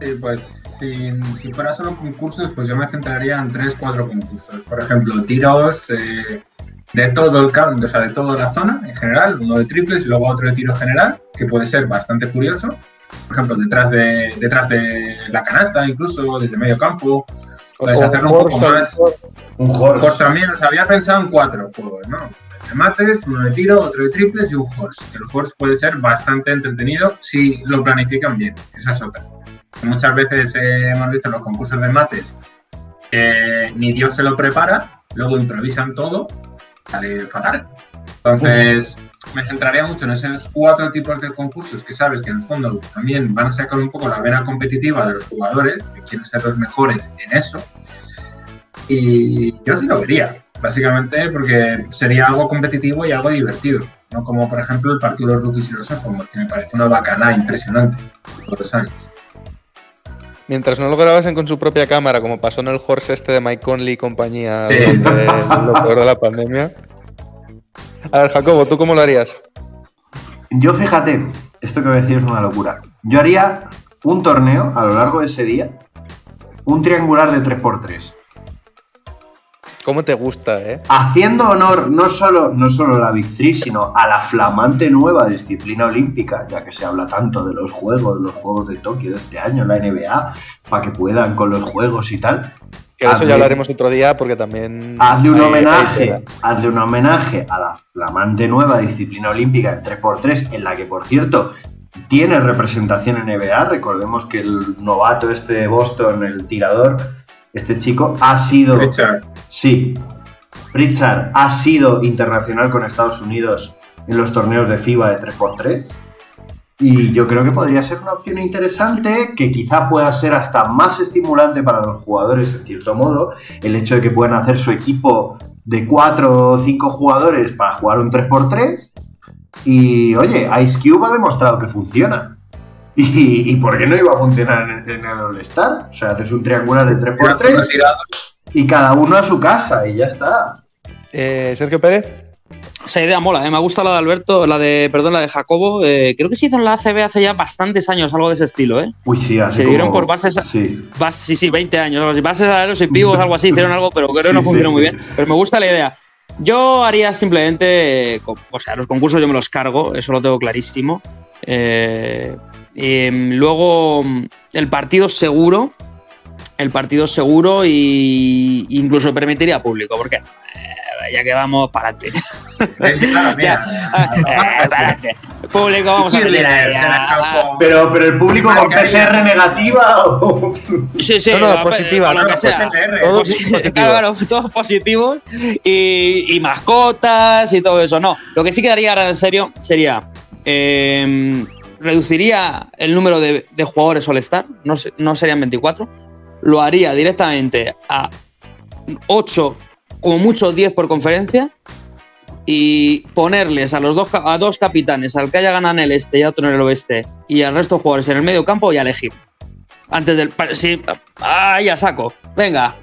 Sí, pues si, si fuera solo concursos, pues yo me centraría en tres, cuatro concursos. Por ejemplo, tiros eh, de todo el campo, o sea, de toda la zona en general, uno de triples y luego otro de tiro general, que puede ser bastante curioso. Por ejemplo, detrás de, detrás de la canasta, incluso desde medio campo. Puedes hacerlo un poco más. Un horse. También, os había pensado en cuatro juegos, ¿no? O sea, de mates, uno de tiro, otro de triples y un horse. El horse puede ser bastante entretenido si lo planifican bien. Esa es otra. Muchas veces eh, hemos visto en los concursos de mates que ni Dios se lo prepara, luego improvisan todo, sale fatal. Entonces, me centraría mucho en esos cuatro tipos de concursos que sabes que en el fondo también van a sacar un poco la vena competitiva de los jugadores, que quieren ser los mejores en eso. Y yo sí lo vería, básicamente porque sería algo competitivo y algo divertido. No como, por ejemplo, el partido de los rookies y los sophomores, que me parece una bacana impresionante todos los años. Mientras no lo grabasen con su propia cámara, como pasó en el horse este de Mike Conley y compañía Sí. durante lo peor de la pandemia. A ver, Jacobo, ¿tú cómo lo harías? Yo fíjate, esto que voy a decir es una locura. Yo haría un torneo a lo largo de ese día, un triangular de 3x3. ¿Cómo te gusta, eh? Haciendo honor no solo, no solo a la Big Three, sino a la flamante nueva disciplina olímpica, ya que se habla tanto de los juegos, los juegos de Tokio de este año, la NBA, para que puedan con los juegos y tal. Que de eso ya hablaremos otro día porque también... Hazle un hay- homenaje, hazle un homenaje a la flamante nueva disciplina olímpica de 3x3, en la que, por cierto, tiene representación en NBA. Recordemos que el novato este de Boston, el tirador, este chico, ha sido. Richard, Sí. Pritchard ha sido internacional con Estados Unidos en los torneos de FIBA de 3x3. Y yo creo que podría ser una opción interesante, que quizá pueda ser hasta más estimulante para los jugadores, en cierto modo, el hecho de que puedan hacer su equipo de 4 o 5 jugadores para jugar un 3x3. Y oye, Ice Cube ha demostrado que funciona. ¿Y, y por qué no iba a funcionar en, en el All-Star? O sea, haces un triangular de 3x3 y cada uno a su casa y ya está. Eh, Sergio Pérez, Esa idea mola, ¿eh? me gusta la de Alberto, la de, perdón, la de Jacobo. eh, creo que se hizo en la ACB hace ya bastantes años algo de ese estilo, ¿eh? Uy, sí, así Se dieron como- por bases a- Sí. Bas- sí, sí, 20 años, algo así. Bases aleros y pivos, algo así, hicieron algo, pero creo que no funcionó sí, muy sí. bien. Pero me gusta la idea. Yo haría simplemente, eh, o sea, los concursos yo me los cargo, eso lo tengo clarísimo. Eh, mm, luego, el partido seguro, el partido seguro y incluso permitiría público, porque eh, ya que vamos para adelante. Claro, O sea, eh, para adelante. Público, vamos a meter ahí, el ah, campo. Pero, pero el público con. PCR negativa o... Sí, sí, No, no, a- positiva, lo no, que no, sea. PCR. Todos Posi- positivos. Claro, claro, todos positivos y, y mascotas y todo eso. No, lo que sí quedaría ahora en serio sería. eh, reduciría el número de, de jugadores All-Star, no, no serían 24. Lo haría directamente a 8, como mucho 10 por conferencia. Y ponerles a los dos, a dos capitanes, al que haya ganado en el este y a otro en el oeste, y al resto de jugadores en el medio campo y a elegir antes del. Sí, ah, ya saco. Venga,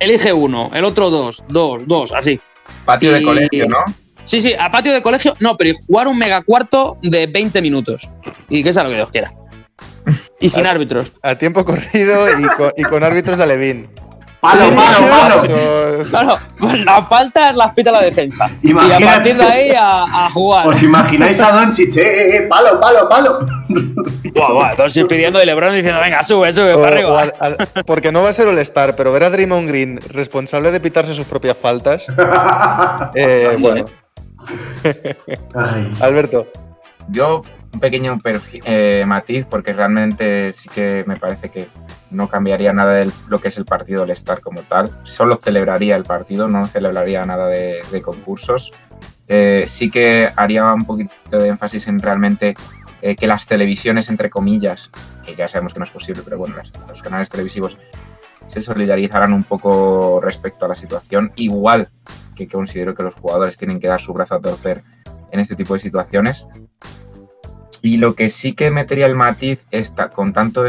elige uno, el otro dos, dos, dos, así. Patio de colegio, ¿no? Sí, sí, a patio de colegio, no, pero y jugar un megacuarto de 20 minutos. Y que sea lo que Dios quiera. Y sin árbitros. a tiempo corrido y con, y con árbitros de Alevín. ¡Palo, palo, palo! Claro, pues la falta es las pita la defensa. Imagínate. Y a partir de ahí a, a jugar. ¿Os imagináis a Doncic? ¡Eh, eh, palo, palo, palo! Buah, buah, entonces pidiendo y Lebron diciendo, venga, sube, sube, o- para arriba. porque no va a ser All-Star, pero ver a Draymond Green responsable de pitarse sus propias faltas. eh, bueno, Ay. Alberto, Yo, un pequeño eh, matiz, porque realmente sí que me parece que no cambiaría nada de lo que es el partido del Star como tal. Solo celebraría el partido, no celebraría nada de, de concursos. eh, sí que haría un poquito de énfasis en realmente eh, que las televisiones, entre comillas, que ya sabemos que no es posible, pero bueno, los canales televisivos se solidarizaran un poco respecto a la situación, igual que considero que los jugadores tienen que dar su brazo a torcer en este tipo de situaciones. Y lo que sí que metería el matiz está con tanto,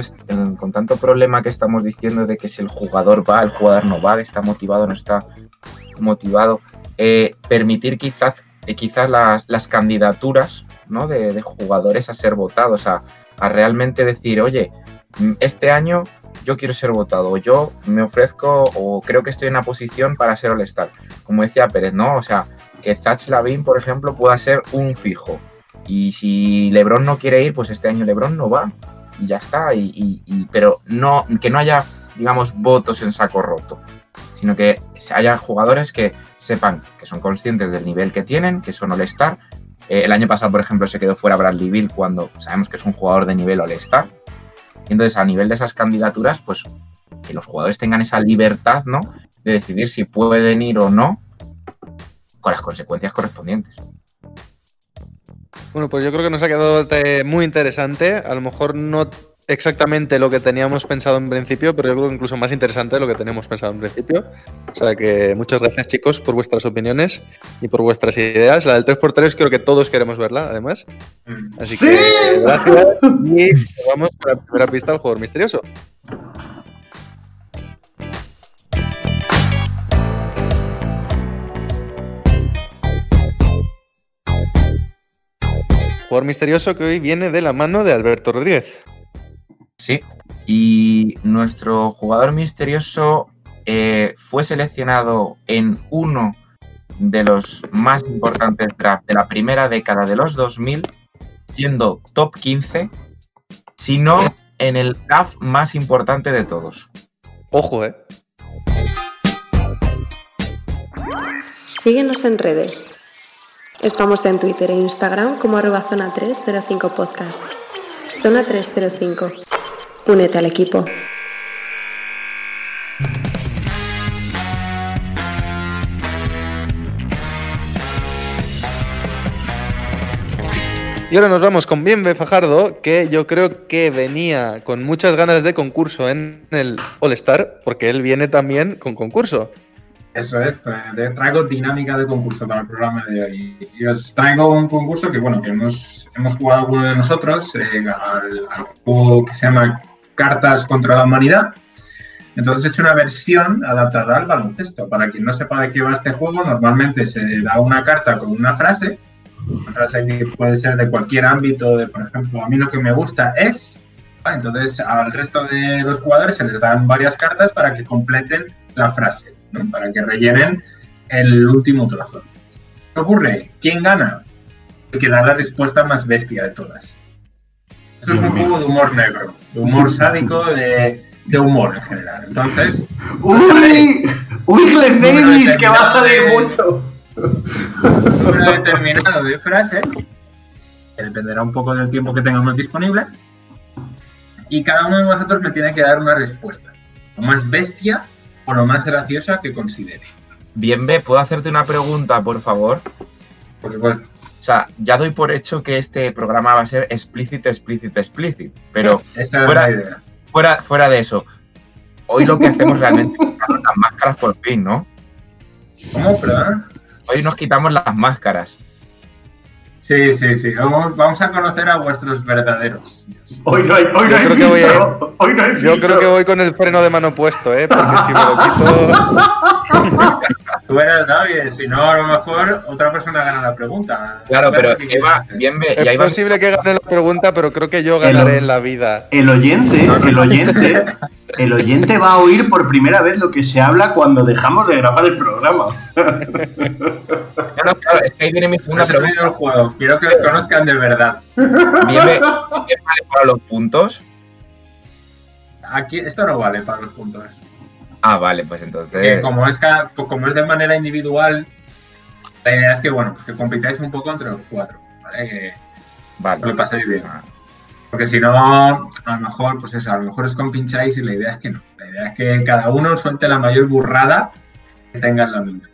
con tanto problema que estamos diciendo de que si el jugador va, el jugador no va, está motivado, no está motivado, eh, permitir quizás, eh, quizás las, las candidaturas ¿no? de, jugadores a ser votados, a, a realmente decir, oye, mm, este año yo quiero ser votado, yo me ofrezco o creo que estoy en una posición para ser All-Star. Como decía Pérez, ¿no? O sea, que Zach Lavin, por ejemplo, pueda ser un fijo. Y si LeBron no quiere ir, pues este año LeBron no va. Y ya está. Y, pero no, que no haya, digamos, votos en saco roto. Sino que haya jugadores que sepan que son conscientes del nivel que tienen, que son All-Star. Eh, el año pasado, por ejemplo, se quedó fuera Bradley Bill cuando sabemos que es un jugador de nivel All-Star. Entonces, a nivel de esas candidaturas, pues que los jugadores tengan esa libertad, ¿no? De decidir si pueden ir o no con las consecuencias correspondientes. Bueno, pues yo creo que nos ha quedado muy interesante. A lo mejor no exactamente lo que teníamos pensado en principio, pero yo creo que incluso más interesante de lo que teníamos pensado en principio. O sea que muchas gracias chicos por vuestras opiniones y por vuestras ideas. La del 3x3 creo que todos queremos verla, además. Mm. Así que gracias y vamos con la primera pista del jugador misterioso. Jugador misterioso que hoy viene de la mano de Alberto Rodríguez. Sí. Y nuestro jugador misterioso eh, fue seleccionado en uno de los más importantes drafts de la primera década de los 2000, siendo top 15, si no en el draft más importante de todos. Ojo, eh. Síguenos en redes. Estamos en Twitter e Instagram como arroba zona 305 podcast. Zona 305. Únete al equipo. Y ahora nos vamos con Bienve Fajardo, que yo creo que venía con muchas ganas de concurso en el All Star, porque él viene también con concurso. Eso es, traigo dinámica de concurso para el programa de hoy. Y os traigo un concurso que, bueno, que hemos, hemos jugado alguno de nosotros eh, al, al juego que se llama Cartas contra la Humanidad. Entonces he hecho una versión adaptada al baloncesto. Para quien no sepa de qué va este juego, normalmente se da una carta con una frase, una frase que puede ser de cualquier ámbito, de por ejemplo, a mí lo que me gusta es... Entonces al resto de los jugadores se les dan varias cartas para que completen la frase, ¿no? para que rellenen el último trozo. ¿Qué ocurre? ¿Quién gana? El que da la respuesta más bestia de todas. Esto es un juego de humor negro, de humor sádico, de, de humor en general. Entonces, ¡Uy! ¡Uy, Glenn Davis, que va a salir mucho! un número determinado de frases, que dependerá un poco del tiempo que tengamos disponible, y cada uno de vosotros me tiene que dar una respuesta, lo más bestia o lo más graciosa que considere. Bien, B, ¿puedo hacerte una pregunta, por favor? Por supuesto. O sea, ya doy por hecho que este programa va a ser explícito, explícito, explícito. Pero Esa fuera, idea. fuera, fuera de eso, hoy lo que hacemos realmente es quitarnos las máscaras por fin, ¿no? ¿Cómo, perdón? Hoy nos quitamos las máscaras. Sí, sí, sí. Vamos, vamos a conocer a vuestros verdaderos. Hoy no hay, hoy no Yo hay creo que voy a- Hoy no hay Yo creo que voy con el freno de mano puesto, ¿eh? Porque si me lo quito... Tú eres David, si no, a lo mejor otra persona gana la pregunta. Claro, pero Eva, bien, Es posible que gane la pregunta, pero creo que yo ganaré en la vida. El oyente, el oyente, el oyente va a oír por primera vez lo que se habla cuando dejamos de grabar el programa. No, claro, es que ahí viene mi segunda pregunta. juego. Quiero que os conozcan de verdad. Bien, B, ¿qué vale para los puntos? Aquí, esto no vale para los puntos. Ah, vale, pues Que entonces. como es, como es de manera individual, la idea es que, bueno, pues que compitáis un poco entre los cuatro. ¿vale? Que Vale. lo paséis bien. Ah, Porque si no, a lo mejor, pues eso, a lo mejor os compincháis y la idea es que no. La idea es que cada uno suelte la mayor burrada que tenga en la mente.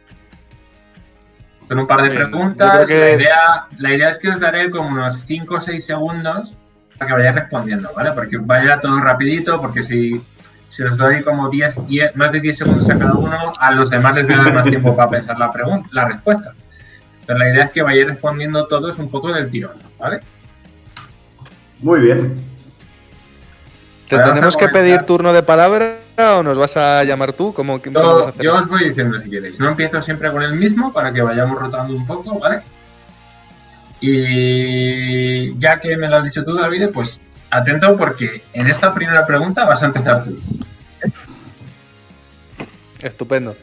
Con un par de Bien, preguntas. creo La, que- idea, la idea es que os daré como unos 5 o 6 segundos para que vayáis respondiendo, ¿vale? Porque vaya todo rapidito, porque si, si os doy como 10, 10, más de 10 segundos a cada uno, a los demás les voy a dar más tiempo para pensar la, pregunta, la respuesta. Entonces la idea es que vayáis respondiendo todos un poco del tirón, ¿vale? Muy bien. ¿Te Vamos tenemos que pedir turno de palabra o nos vas a llamar tú? ¿Cómo, cómo vas a Yo, hacer? yo os voy diciendo si queréis. No empiezo siempre con el mismo para que vayamos rotando un poco, ¿vale? Y ya que me lo has dicho tú, David, pues atento porque en esta primera pregunta vas a empezar tú. Estupendo.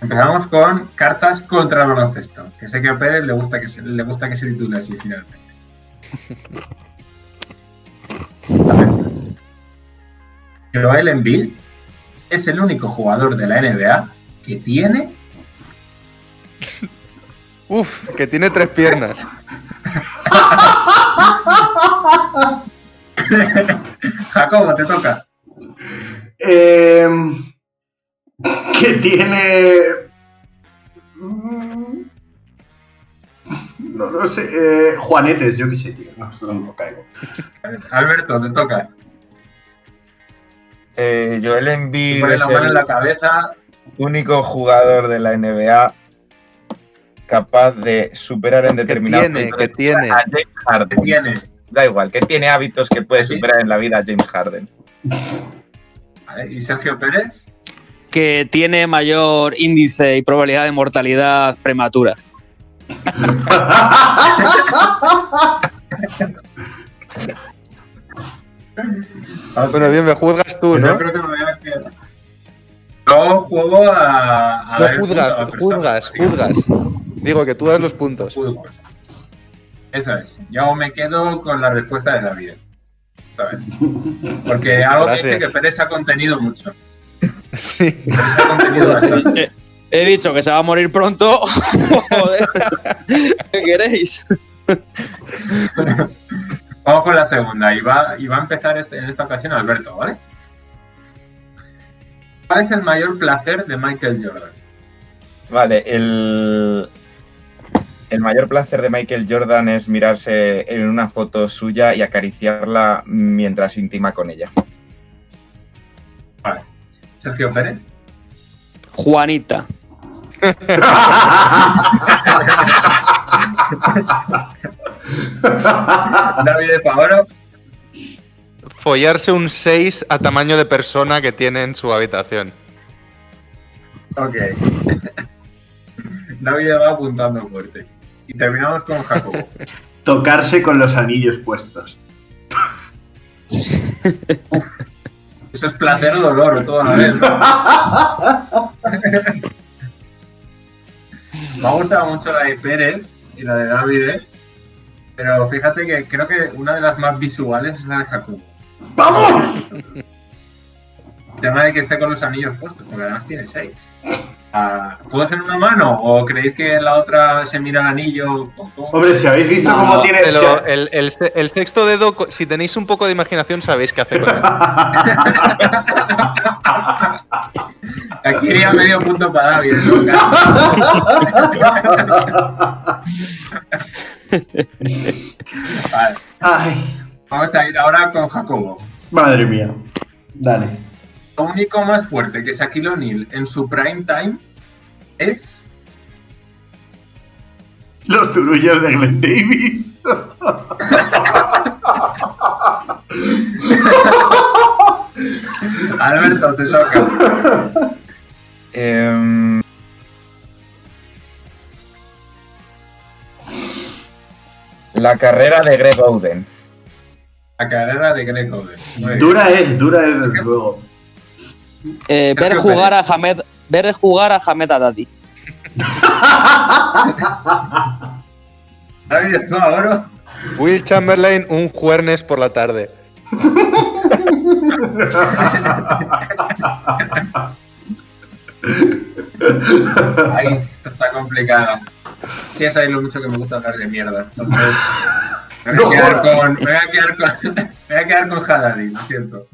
Empezamos con cartas contra el baloncesto, que sé que a Pérez le gusta que se, le gusta que se titule así finalmente. Joel Embiid es el único jugador de la NBA que tiene Uf, que tiene tres piernas. Jacobo, te toca. Eh, que tiene. Mm, No lo sé. eh, Juanetes, yo qué sé, tío. No, no, no caigo. Alberto, te toca. Eh, Joel Embiid es la mano en la el cabeza. único jugador de la NBA capaz de superar en determinados tiene, momentos que tiene. a James Harden. Que tiene. Da igual, que tiene hábitos que puede superar en la vida a James Harden. ¿Y Sergio Pérez? Que tiene mayor índice y probabilidad de mortalidad prematura. Bueno, bien, me juzgas tú, ¿no? Yo creo que me voy a quedar. Luego juego a, a No punto a la juzgas, persona. juzgas, juzgas. Digo que tú das los puntos. Eso es. Yo me quedo con la respuesta de David. ¿Sabes? Porque algo que dice que Pérez ha contenido mucho. Sí. Pérez ha contenido bastante. He dicho que se va a morir pronto. Joder. ¿Qué queréis? Vamos con la segunda. Y va, y va a empezar este- en esta ocasión Alberto, ¿vale? ¿Cuál es el mayor placer de Michael Jordan? Vale, el, el mayor placer de Michael Jordan es mirarse en una foto suya y acariciarla mientras intima con ella. Vale. Sergio Pérez. Juanita. David de Favoro. Follarse un 6 a tamaño de persona que tiene en su habitación. Ok. David va apuntando fuerte. Y terminamos con Jacobo. Tocarse con los anillos puestos. Eso es placer o dolor, o todo a la vez. ¿no? Me ha gustado mucho la de Pérez y la de David, ¿eh? Pero fíjate que creo que una de las más visuales es la de Jacobo. ¡Vamos! El tema de que esté con los anillos puestos, porque además tiene seis. Ah, ¿Todos en una mano? ¿O creéis que la otra se mira el anillo? Hombre, si habéis visto No, cómo tiene. Lo- el, el se- el sexto dedo, si tenéis un poco de imaginación, sabéis qué hacer con él. Aquí iría medio punto para David. Vale, Ay, vamos a ir ahora con Jacobo. madre mía. Dale. Lo único más fuerte que Shaquille O'Neal en su prime time es. Los turullos de Glenn Davis. Alberto, te toca. Em, la carrera de Greg Oden. La carrera de Greg Oden. Dura es, dura es desde luego. Eh, ver jugar a Hamed, ver jugar a Hamed Haddadi. David, ¿es ahora? Will Chamberlain, un jueves por la tarde. Ay, esto está complicado. Ya sabéis lo mucho que me gusta hablar de mierda. Entonces, me voy a quedar con. Me voy a quedar con. Me voy a quedar con Haddadi, lo siento.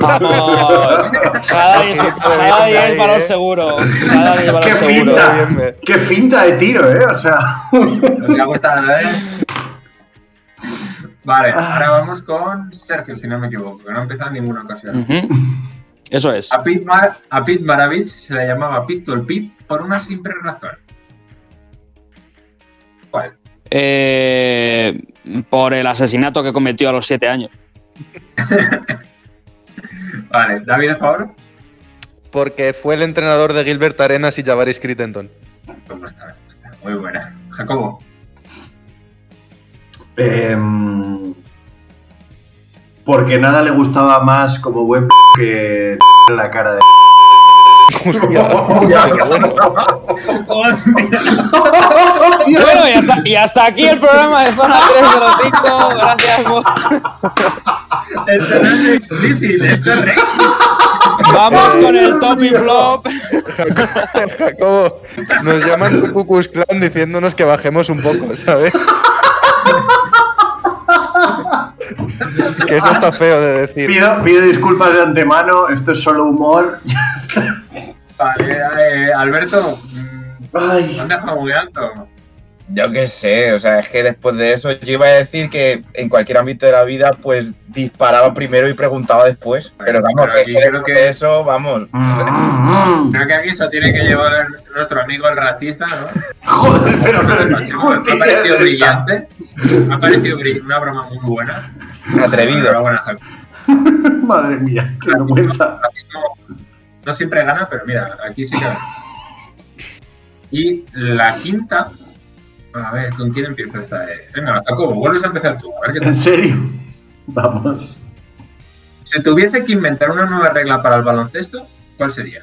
Vamos. Día cada día es valor seguro. Es valor ¡Qué seguro. finta! ¡Qué finta de tiro, eh! O sea. Nos ha gustado, ¿eh? Vale, ahora vamos con Sergio, si no me equivoco, que no ha empezado en ninguna ocasión. Eso es. A Pete, Mar- a Pete Maravich se le llamaba Pistol Pete por una simple razón. ¿Cuál? Eh, por el asesinato que cometió a los siete años. Vale, David, por favor. Porque fue el entrenador de Gilbert Arenas y Javaris Crittenton. ¿Cómo está? ¿Cómo está? Muy buena. Jacobo. Em, porque nada le gustaba más como buen p que la cara de. Bueno, y hasta, y hasta aquí el programa de Zona 305. Gracias por. Esto no es explícito, esto es racist. Vamos con el top y flop. Jacobo, nos llaman Klux Klan diciéndonos que bajemos un poco, ¿sabes? que eso está feo de decir. Pido, pido disculpas de antemano, esto es solo humor. Vale, eh, Alberto. mm, Ay. Me han dejado muy alto. Yo qué sé, o sea, es que después de eso yo iba a decir que en cualquier ámbito de la vida pues disparaba primero y preguntaba después. Pero vamos, pero es aquí que creo después que- de eso, vamos. Creo que aquí eso tiene que llevar nuestro amigo el racista, ¿no? Joder, pero Me no ha parecido brillante. Me ha parecido una broma muy buena. Atrevido. Madre mía, qué vergüenza. No siempre gana, pero mira, aquí sí que gana. Y la quinta. A ver, ¿con quién empieza esta vez? Venga, Jacobo, vuelves a empezar tú. A ver qué ¿En serio? Vamos. Si tuviese que inventar una nueva regla para el baloncesto, ¿cuál sería?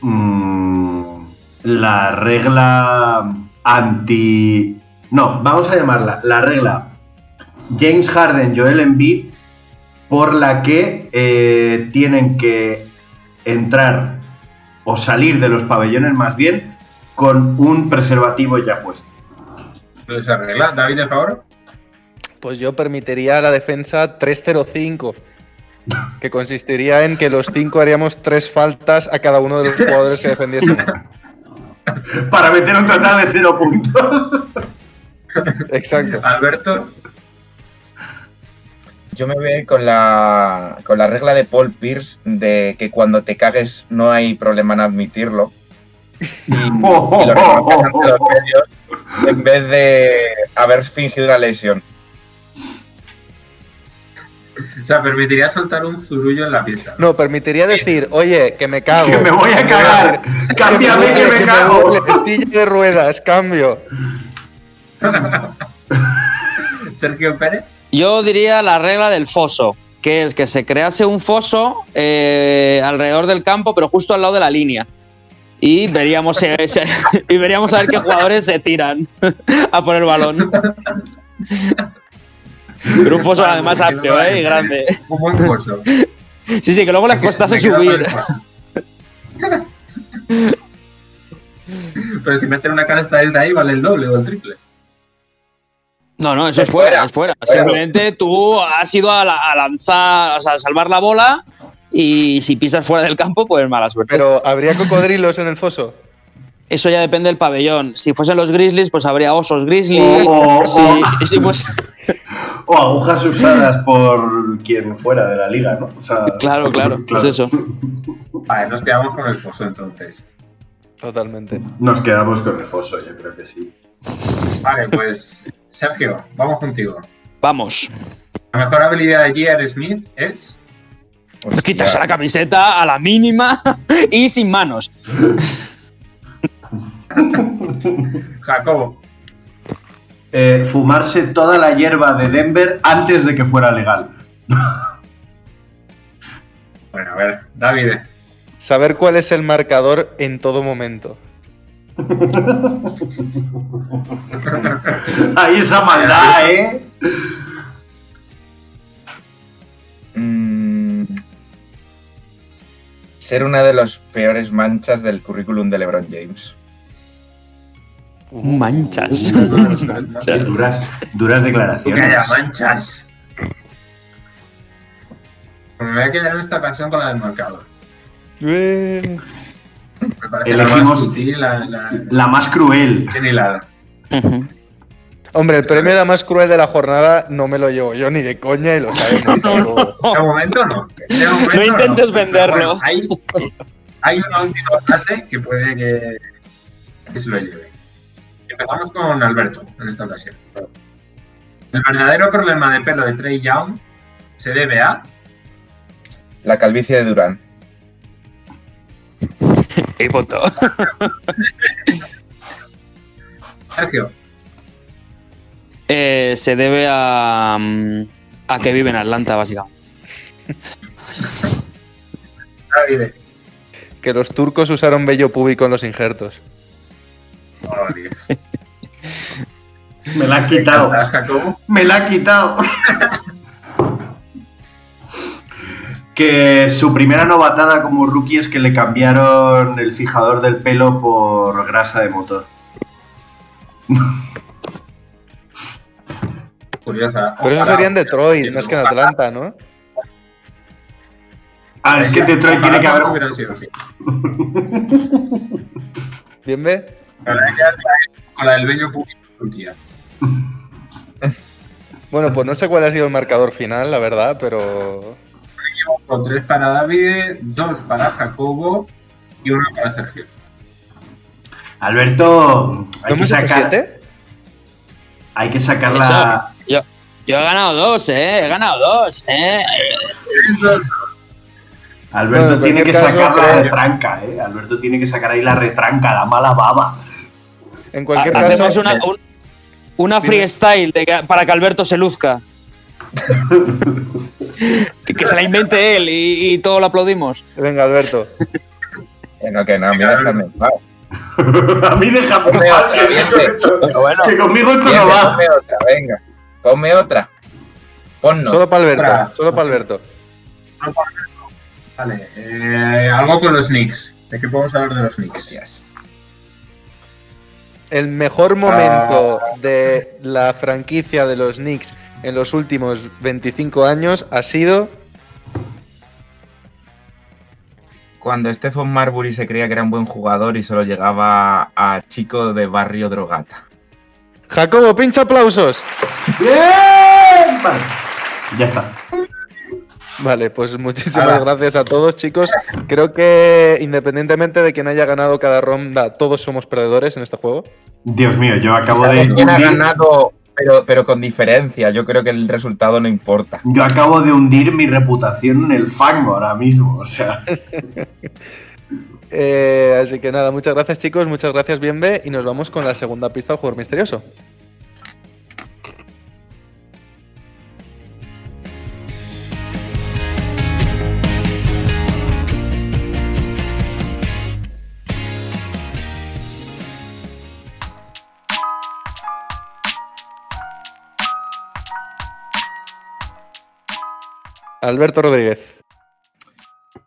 Mm, la regla anti. No, vamos a llamarla la regla James Harden, Joel Embiid, por la que eh, tienen que entrar o salir de los pabellones más bien con un preservativo ya puesto. Esa regla, David, de favor. Pues yo permitiría la defensa 3-0-5, que consistiría en que los cinco haríamos tres faltas a cada uno de los jugadores que defendiesen. Para meter un total de cero puntos. Exacto. Alberto, Yo me voy a ir con la, con la regla de Paul Pierce de que cuando te cagues no hay problema en admitirlo. Y, y lo reconozcas ante los medios en vez de haber fingido una lesión. o sea, permitiría soltar un zurullo en la pista. No, permitiría decir, oye, que me cago. Que me voy a cagar. Cámbiame que me cago. duele, Silla de ruedas, cambio. Sergio Pérez. Yo diría la regla del foso, que es que se crease un foso eh, alrededor del campo, pero justo al lado de la línea. Y veríamos, y veríamos a ver qué jugadores se tiran a por el balón. Pero un foso Vale, además amplio ¿eh? y grande. Un buen foso. Sí, sí, que luego les costase subir. Pero si meten una canasta desde ahí, vale el doble o el triple. No, no, eso Es es fuera, fuera, es fuera. fuera. Simplemente tú has ido a, la- a lanzar, o sea, a salvar la bola y si pisas fuera del campo, pues mala suerte. Pero ¿habría cocodrilos en el foso? Eso ya depende del pabellón. Si fuesen los Grizzlies, pues habría osos Grizzly. O- o- Si- o- si fuese- O agujas usadas por quien fuera de la liga, ¿no? O sea, claro, claro, pues eso. Vale, nos quedamos con el foso entonces. Totalmente. Nos quedamos con el foso, yo creo que sí. Vale, pues Sergio, vamos contigo. Vamos. La mejor habilidad de J.R. Smith es. Quitarse la camiseta a la mínima y sin manos. Jacobo. Eh, fumarse toda la hierba de Denver antes de que fuera legal. Bueno, a ver, David. Saber cuál es el marcador en todo momento. Ahí esa maldad, ¿eh? Mm, ser una de las peores manchas del currículum de LeBron James. Manchas. Duras, duras Que haya declaraciones. manchas. Me voy a quedar en esta ocasión con la del marcador. Eh, Me parece la más sutil, la, la, La más cruel. Hombre, el premio la más cruel de la jornada no me lo llevo yo ni de coña y lo sabemos. pero- De momento no. De momento No intentes venderlo. bueno, hay, hay una última fase que puede que, que se lo lleve. Empezamos con Alberto en esta ocasión. El verdadero problema de pelo de Trey Young se debe a. La calvicie de Durán. Y punto. Sergio, Eh, se debe a, mm, a que vive en Atlanta, básicamente. David. que los turcos usaron vello púbico en los injertos. Oh, Dios. Me la ha quitado. Jacobo. Me la ha quitado. Que su primera novatada como rookie es que le cambiaron el fijador del pelo por grasa de motor. Curiosa. Pero eso sería en Detroit, más que en Atlanta, ¿no? Ah, es que Detroit tiene que haber. hubieran sido así. ¿Bien ve? Con la del bello público de Turquía. Bueno, pues no sé cuál ha sido el marcador final, la verdad, pero. Con tres para David, dos para Jacobo y uno para Sergio. Alberto, hay ¿No que sacar. siete? Hay que sacar la. Yo, yo he ganado dos, ¿eh? He ganado dos, ¿eh? Alberto Bueno, en tiene que sacar la retranca, ¿eh? Alberto tiene que sacar ahí la retranca, la mala baba. En cualquier Hacemos caso. una, un- una freestyle de para que Alberto se luzca. que, que se la invente él y, y todo lo aplaudimos. Venga, Alberto. Que no, que no, a mí déjame en paz. A mí déjame en paz, que. Bueno, conmigo esto no va. ponme otra, venga. Ponme otra. Ponnos. Solo para Alberto. Otra. Solo para Alberto. Vale, eh, algo con los Knicks. ¿De qué podemos hablar de los Knicks? Hostias. El mejor momento de la franquicia de los Knicks en los últimos 25 años ha sido. Cuando Stephen Marbury se creía que era un buen jugador y solo llegaba a chico de barrio drogata. Jacobo, pincha aplausos. ¡Bien! Vale. Ya está. Vale, pues muchísimas gracias a todos, chicos. Creo que independientemente de quien haya ganado cada ronda, todos somos perdedores en este juego. Dios mío, yo acabo de. ¿Quién ha ganado? Pero, pero con diferencia. Yo creo que el resultado no importa. Yo acabo de hundir mi reputación en el fango ahora mismo. O sea. Eh, así que nada, muchas gracias, chicos. Muchas gracias, Bienve. Y nos vamos con la segunda pista del jugador misterioso. Alberto Rodríguez.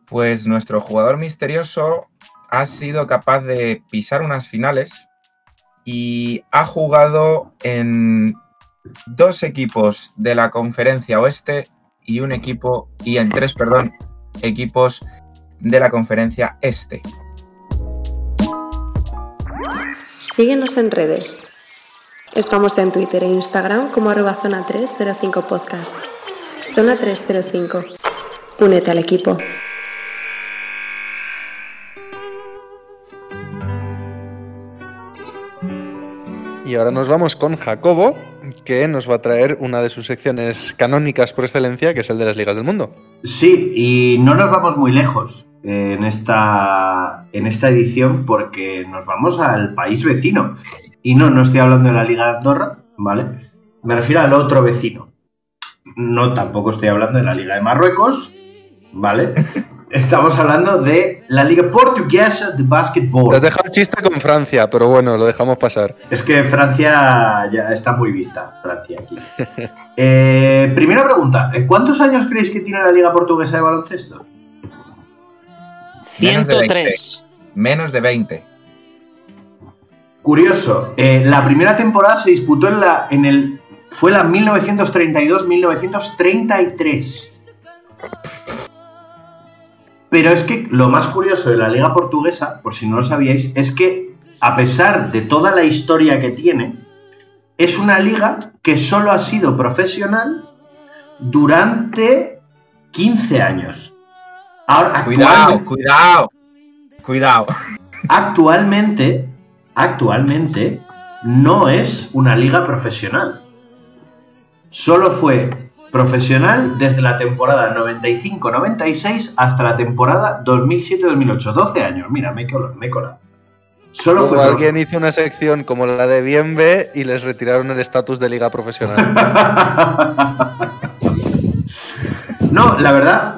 Pues nuestro jugador misterioso ha sido capaz de pisar unas finales y ha jugado en dos equipos de la conferencia oeste y un equipo, y en tres, perdón, equipos de la conferencia este. Síguenos en redes. Estamos en Twitter e Instagram como arroba zona 305 podcast. Zona 305. Únete al equipo. Y ahora nos vamos con Jacobo, que nos va a traer una de sus secciones canónicas por excelencia, que es el de las ligas del mundo. Sí, y no nos vamos muy lejos en esta, en esta edición porque nos vamos al país vecino. Y no, no estoy hablando de la Liga de Andorra, ¿vale? Me refiero al otro vecino. No, tampoco estoy hablando de la Liga de Marruecos, ¿vale? Estamos hablando de la Liga Portuguesa de Te Básquetbol. has dejado el chiste con Francia, pero bueno, lo dejamos pasar. Es que Francia ya está muy vista, Francia aquí. Eh, primera pregunta, ¿cuántos años creéis que tiene la Liga Portuguesa de Baloncesto? Menos de 103. Menos de 20. Curioso, eh, la primera temporada se disputó en la, en el, fue la 1932-1933. Pero es que lo más curioso de la liga portuguesa, por si no lo sabíais, es que a pesar de toda la historia que tiene, es una liga que solo ha sido profesional durante 15 años. Ahora, Cuidado, cuidado. Cuidado. actualmente, actualmente no es una liga profesional. Solo fue profesional desde la temporada 95-96 hasta la temporada 2007-2008. 12 años, mira, me he colado. Me he colado. Solo fue alguien hizo una sección como la de Bienve y les retiraron el estatus de liga profesional. No, la verdad.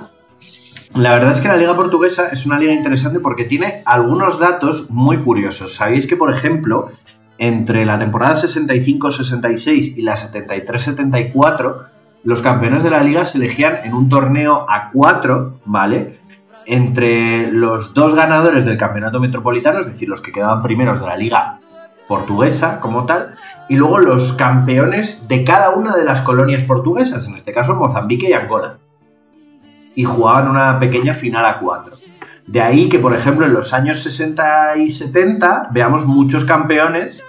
La verdad es que la liga portuguesa es una liga interesante porque tiene algunos datos muy curiosos. Sabéis que, por ejemplo, entre la temporada 65-66 y la 73-74, los campeones de la liga se elegían en un torneo a 4, ¿vale? Entre los dos ganadores del campeonato metropolitano, es decir, los que quedaban primeros de la liga portuguesa como tal, y luego los campeones de cada una de las colonias portuguesas, en este caso Mozambique y Angola. Y jugaban una pequeña final a cuatro. De ahí que, por ejemplo, en los años 60 y 70 veamos muchos campeones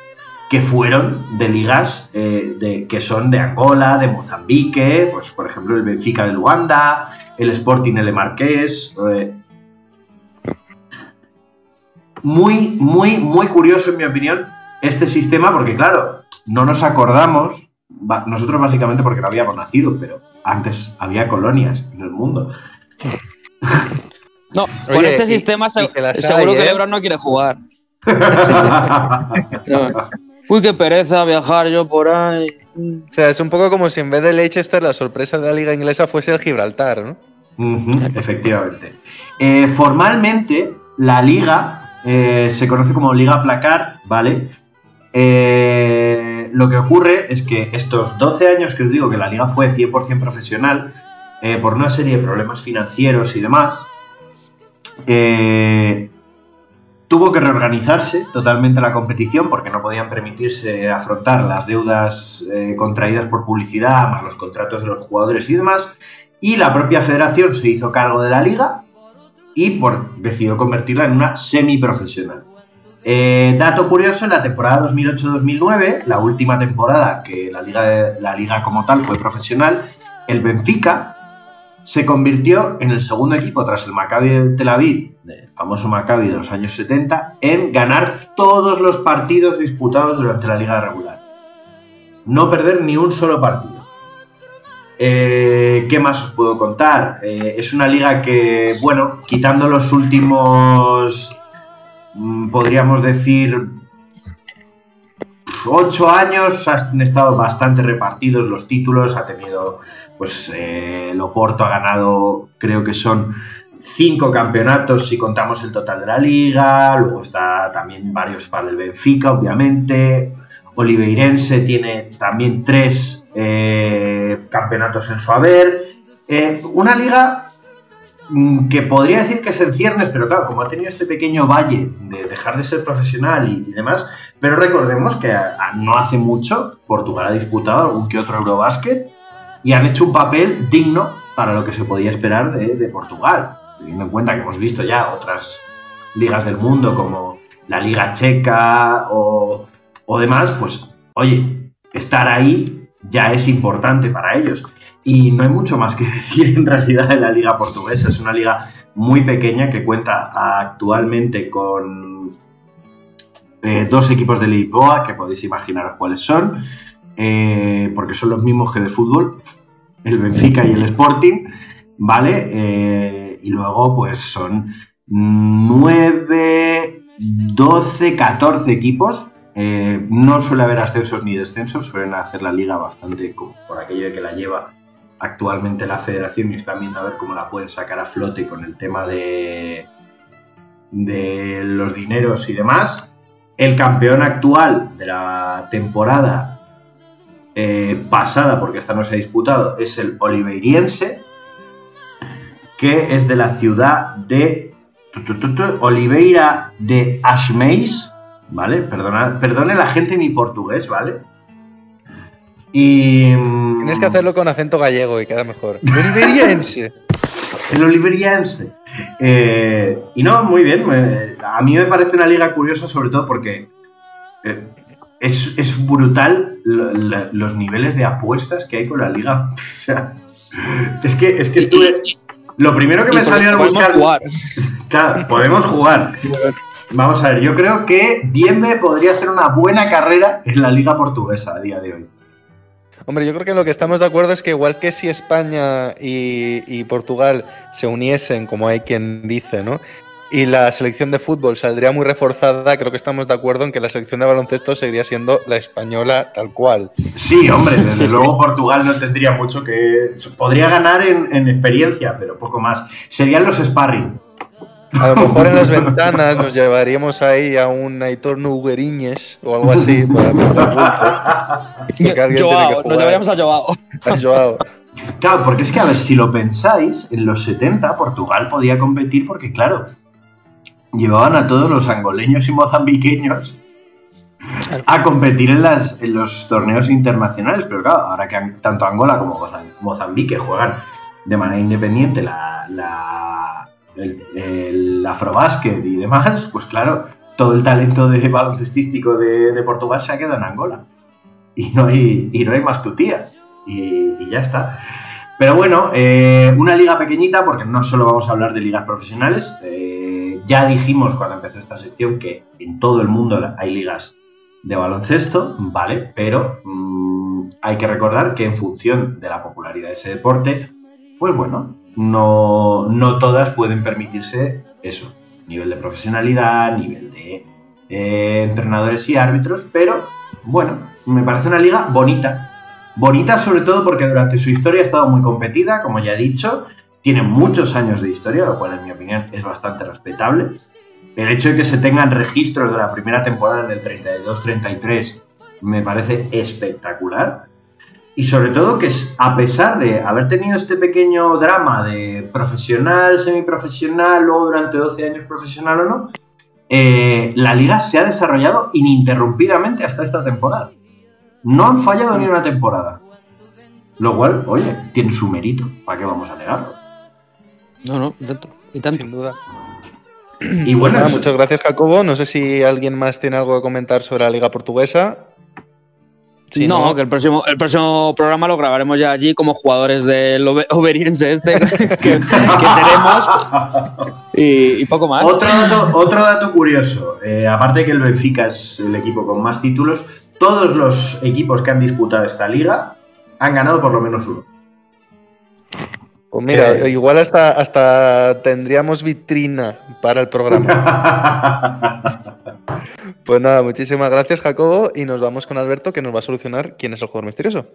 que fueron de ligas eh, de, que son de Angola, de Mozambique, pues por ejemplo el Benfica de Luanda, el Sporting L Marqués. eh. Muy, muy, muy curioso en mi opinión este sistema porque claro, no nos acordamos, nosotros básicamente porque no habíamos nacido, pero antes había colonias en el mundo. No, con este y- sistema y se- que las seguro hay, que ¿eh? LeBron no quiere jugar. Uy, qué pereza viajar yo por ahí. O sea, es un poco como si en vez de Leicester la sorpresa de la liga inglesa fuese el Gibraltar, ¿no? Ujú, efectivamente. Eh, formalmente, la liga eh, se conoce como Liga Placar, ¿vale? Eh, lo que ocurre es que estos 12 años que os digo que la liga fue 100% profesional, eh, por una serie de problemas financieros y demás, tuvo que reorganizarse totalmente la competición porque no podían permitirse afrontar las deudas eh, contraídas por publicidad, más los contratos de los jugadores y demás. Y la propia federación se hizo cargo de la liga y por, decidió convertirla en una semiprofesional. Eh, dato curioso, en la temporada 2008-2009, la última temporada que la liga, la liga como tal fue profesional, el Benfica se convirtió en el segundo equipo tras el Maccabi de Tel Aviv, el famoso Maccabi de los años 70, en ganar todos los partidos disputados durante la liga regular. No perder ni un solo partido. Eh, ¿Qué más os puedo contar? Eh, es una liga que, bueno, quitando los últimos, mm, podríamos decir, ocho años, han estado bastante repartidos los títulos, ha tenido, pues, eh, el Oporto ha ganado, creo que son cinco campeonatos si contamos el total de la liga, luego está también varios para el Benfica, obviamente, Oliveirense tiene también tres eh, campeonatos en su haber. Eh, una liga que podría decir que es en ciernes, pero claro, como ha tenido este pequeño valle de dejar de ser profesional y, demás, pero recordemos que no hace mucho Portugal ha disputado algún que otro Eurobásquet y han hecho un papel digno para lo que se podía esperar de, de Portugal, teniendo en cuenta que hemos visto ya otras ligas del mundo como la Liga Checa o, o demás, pues oye, estar ahí ya es importante para ellos. Y no hay mucho más que decir en realidad de la liga portuguesa. Es una liga muy pequeña que cuenta actualmente con eh, dos equipos de Lisboa, que podéis imaginaros cuáles son, eh, porque son los mismos que de fútbol, el Benfica y el Sporting, ¿vale? Eh, y luego pues son 9, 12, 14 equipos. No suele haber ascensos ni descensos, suelen hacer la liga bastante por aquello de que la lleva actualmente la federación y están viendo a ver cómo la pueden sacar a flote con el tema de, de los dineros y demás. El campeón actual de la temporada eh, pasada, porque esta no se ha disputado, es el Oliveiriense, que es de la ciudad de Oliveira de Asmeis, ¿vale? Perdona, perdone la gente mi portugués, ¿vale? Y... mm, Tienes que hacerlo con acento gallego y queda mejor. Oliveriense. El Oliveriense. Eh, y no, muy bien. a mí me parece una liga curiosa, sobre todo porque eh, es, es brutal lo- la- los niveles de apuestas que hay con la liga. O sea, es que, es que estuve. Lo primero que me salió al podemos buscar. jugar. Claro, podemos jugar. Vamos a ver, yo creo que Bienve podría hacer una buena carrera en la liga portuguesa a día de hoy. Hombre, yo creo que lo que estamos de acuerdo es que igual que si España y, y Portugal se uniesen, como hay quien dice, ¿no? Y la selección de fútbol saldría muy reforzada, creo que estamos de acuerdo en que la selección de baloncesto seguiría siendo la española tal cual. Sí, hombre, desde Sí, sí. luego Portugal no tendría mucho que. Podría ganar en, en experiencia, pero poco más. Serían los sparring. A lo mejor en las ventanas nos llevaríamos ahí a un Aitor Nugueriñes o algo así para meter Joao, nos llevaríamos a Joao. A Joao. Claro, porque es que, a ver, si lo pensáis, en los 70 Portugal podía competir porque, claro, llevaban a todos los angoleños y mozambiqueños a competir en, las, en los torneos internacionales. Pero claro, ahora que an- tanto Angola como Mozam- Mozambique juegan de manera independiente la, la, el, el y demás, pues claro, todo el talento de baloncestístico de, de Portugal se ha quedado en Angola. Y no hay, y no hay más tutía. Y, y ya está. Pero bueno, eh, una liga pequeñita, porque no solo vamos a hablar de ligas profesionales. eh, ya dijimos cuando empezó esta sección que en todo el mundo hay ligas de baloncesto, ¿vale? Pero mm, hay que recordar que en función de la popularidad de ese deporte, pues bueno, no, no todas pueden permitirse eso. Nivel de profesionalidad, nivel de eh, entrenadores y árbitros, pero bueno, me parece una liga bonita. Bonita sobre todo porque durante su historia ha estado muy competida, como ya he dicho, tiene muchos años de historia, lo cual en mi opinión es bastante respetable. El hecho de que se tengan registros de la primera temporada en el 32-33 me parece espectacular. Y sobre todo que es- a pesar de haber tenido este pequeño drama de profesional, semiprofesional, luego durante 12 años profesional o no, eh, la liga se ha desarrollado ininterrumpidamente hasta esta temporada. No han fallado ni una temporada. Lo cual, oye, tiene su mérito. ¿Para qué vamos a negarlo? No, no, dentro. Y tanto. Sin duda. Y bueno, Nada, muchas gracias, Jacobo. No sé si alguien más tiene algo que comentar sobre la Liga Portuguesa. Si no, que el próximo, el próximo programa lo grabaremos ya allí como jugadores del Ove- Overiense este que, que seremos y, y poco más. Otro dato, otro dato curioso, eh, aparte que el Benfica es el equipo con más títulos, todos los equipos que han disputado esta liga han ganado por lo menos uno. Pues mira, Eh. igual hasta, hasta tendríamos vitrina para el programa. Pues nada, muchísimas gracias, Jacobo. Y nos vamos con Alberto, que nos va a solucionar quién es el jugador misterioso.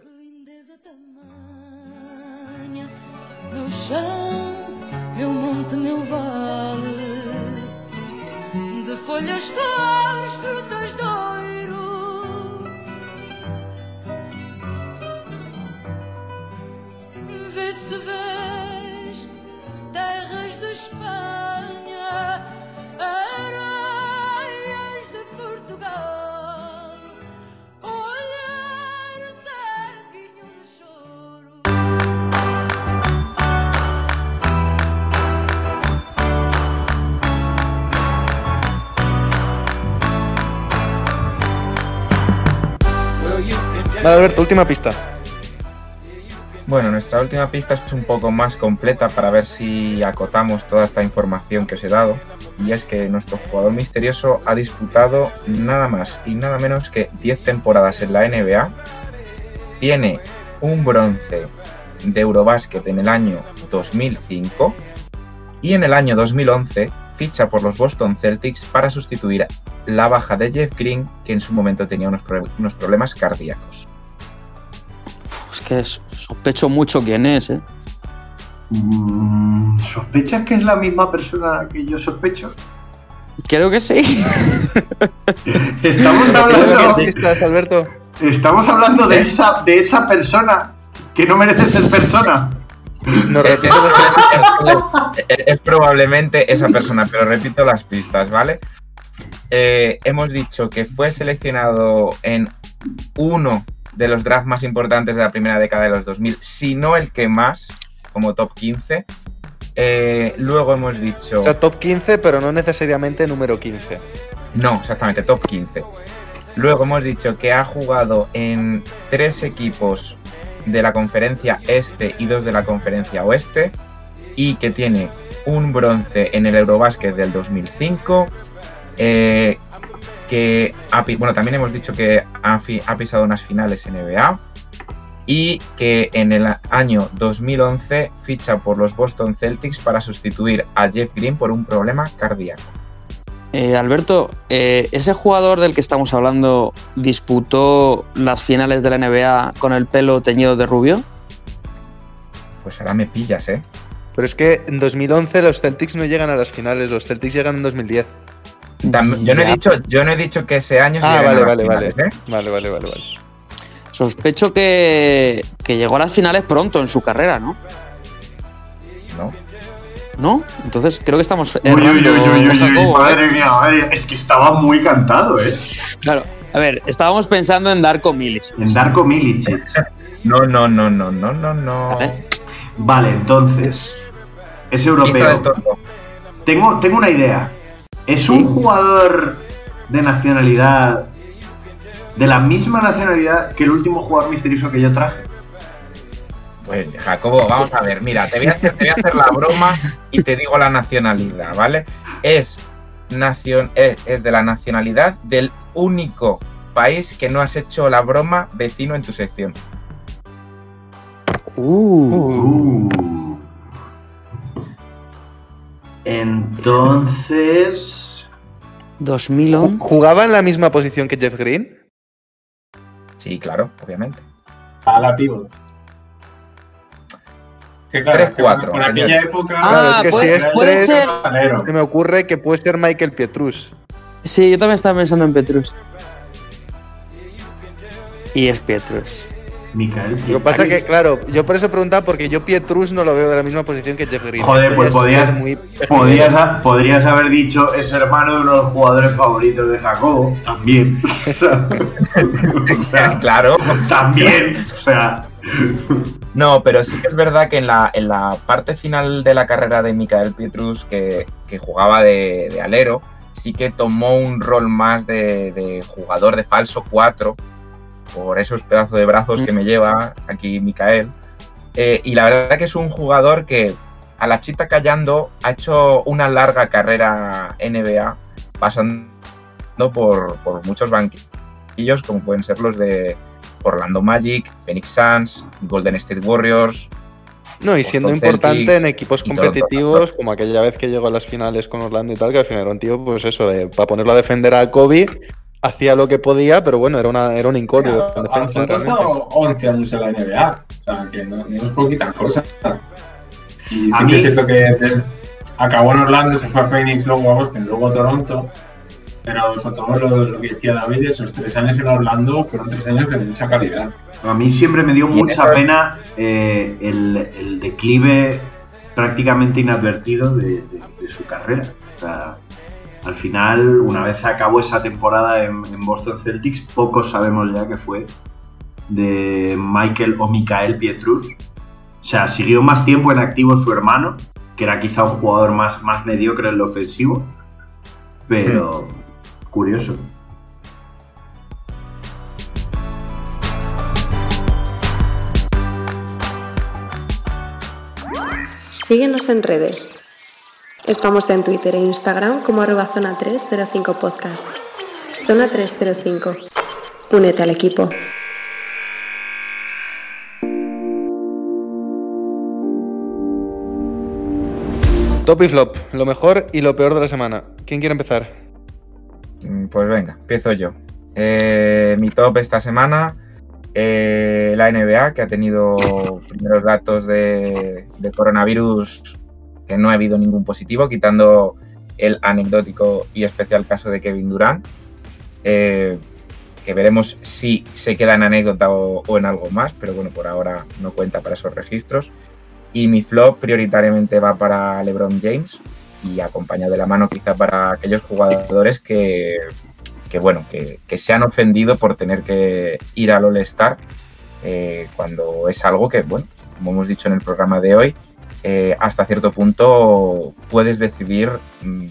Vale, Alberto, última pista. Bueno, nuestra última pista es un poco más completa para ver si acotamos toda esta información que os he dado. Y es que nuestro jugador misterioso ha disputado nada más y nada menos que 10 temporadas en la NBA. Tiene un bronce de Eurobásquet en el año 2005 y en el año 2011 ficha por los Boston Celtics para sustituir la baja de Jeff Green que en su momento tenía unos, unos problemas cardíacos. Que sospecho mucho quién es, ¿eh? Mm, ¿Sospechas que es la misma persona que yo sospecho? Creo que sí. Estamos que hablando, sí estás, Alberto. estamos hablando de, esa, de esa persona que no merece ser persona. Repites las- es- es probablemente esa persona, pero repito las pistas, ¿vale? Eh, hemos dicho que fue seleccionado en uno de los drafts más importantes de la primera década de los 2000, si no el que más, como top 15. Eh, luego hemos dicho. O sea, top 15, pero no necesariamente número 15. No, exactamente, top 15. Luego hemos dicho que ha jugado en tres equipos de la conferencia este y dos de la conferencia oeste y que tiene un bronce en el Eurobásquet del 2005. eh, que ha bueno, también hemos dicho que ha, ha pisado unas finales NBA y que en el año 2011 ficha por los Boston Celtics para sustituir a Jeff Green por un problema cardíaco. Eh, Alberto, eh, ¿ese jugador del que estamos hablando disputó las finales de la NBA con el pelo teñido de rubio? Pues ahora me pillas, ¿eh? Pero es que en 2011 los Celtics no llegan a las finales, los Celtics llegan en 2010. Yo no, he dicho, yo no he dicho que ese año se Ah, vale, vale, vale. finales, ¿eh? Vale, vale, vale, vale. Sospecho que, que llegó a las finales pronto en su carrera, ¿no? No. ¿No? Entonces creo que estamos Uy, uy, uy, errando, uy, uy, uy, Jacobo, ¿eh? madre mía, madre mía. Es que estaba muy cantado, ¿eh? Claro, a ver, estábamos pensando en Darko Milicic. En Darko Milicic. No, no, no, no, no, no, no. Vale, entonces. Es europeo. Tengo, tengo una idea. ¿Es un jugador de nacionalidad. de la misma nacionalidad que el último jugador misterioso que yo traje? Pues Jacobo, vamos a ver, mira, te voy a hacer, te voy a hacer la broma y te digo la nacionalidad, ¿vale? Es, nacion, es, es de la nacionalidad del único país que no has hecho la broma vecino en tu sección. Uh, Uh. Entonces. 2011. ¿Jugaba en la misma posición que Jeff Green? Sí, claro, obviamente. A la pivot. Sí, claro, Tres, es que cuatro, por aquella época. Ah, Claro, es que puede- si es puede tres, ser- Valero. se me ocurre que puede ser Michael Pietrus. Sí, yo también estaba pensando en Petrus. Y es Pietrus. Micael Lo que pasa que, claro, yo por eso preguntaba, porque yo Pietrus no lo veo de la misma posición que Jeff Green. Joder, pues podías- muy Podrías, ha- podrías haber dicho es hermano de uno de los jugadores favoritos de Jacobo. También. O sea, o sea, claro. también. O sea. No, pero sí que es verdad que en la, en la parte final de la carrera de Michael Pietrus, que, que jugaba de, de alero, sí que tomó un rol más de, de jugador de falso 4, por esos pedazos de brazos que me lleva aquí Micael. Eh, y la verdad que es un jugador que a la chita callando ha hecho una larga carrera NBA, pasando por, por muchos banquillos, como pueden ser los de Orlando Magic, Phoenix Suns, Golden State Warriors. No, y siendo importante en equipos competitivos, como aquella vez que llegó a las finales con Orlando y tal, que al final era un tío, pues eso, de, para ponerlo a defender a Kobe, hacía lo que podía, pero bueno, era, una, era un incordio en A defensa, nosotros realmente. estado 11 años en la NBA. O sea, que no, no es poquita cosa. Y sí que es cierto que desde- acabó en Orlando, se fue a Phoenix, luego a Boston, luego a Toronto. Pero sobre todo lo, lo que decía David, esos tres años en Orlando fueron tres años de mucha calidad. A mí siempre me dio Y mucha pena eh, el, el declive prácticamente inadvertido de, de- de su carrera. O sea, al final, una vez acabó esa temporada en, en Boston Celtics, pocos sabemos ya que fue de Michael o Micael Pietrus. O sea, siguió más tiempo en activo su hermano, que era quizá un jugador más, más mediocre en lo ofensivo. Pero curioso. Síguenos en redes. Estamos en Twitter e Instagram como arroba zona 305 podcast. Zona 305. Únete al equipo. Top y flop, lo mejor y lo peor de la semana. ¿Quién quiere empezar? Mm, Pues venga, empiezo yo. Eh, mi top esta semana, eh, la NBA, que ha tenido primeros datos de, de coronavirus, no ha habido ningún positivo, quitando el anecdótico y especial caso de Kevin Durant, eh, que veremos si se queda en anécdota o, en algo más, pero bueno, por ahora no cuenta para esos registros. Y mi flop prioritariamente va para LeBron James y acompañado de la mano quizá para aquellos jugadores que, que bueno, que, que se han ofendido por tener que ir al All-Star eh, cuando es algo que, bueno, como hemos dicho en el programa de hoy, eh, hasta cierto punto puedes decidir mm,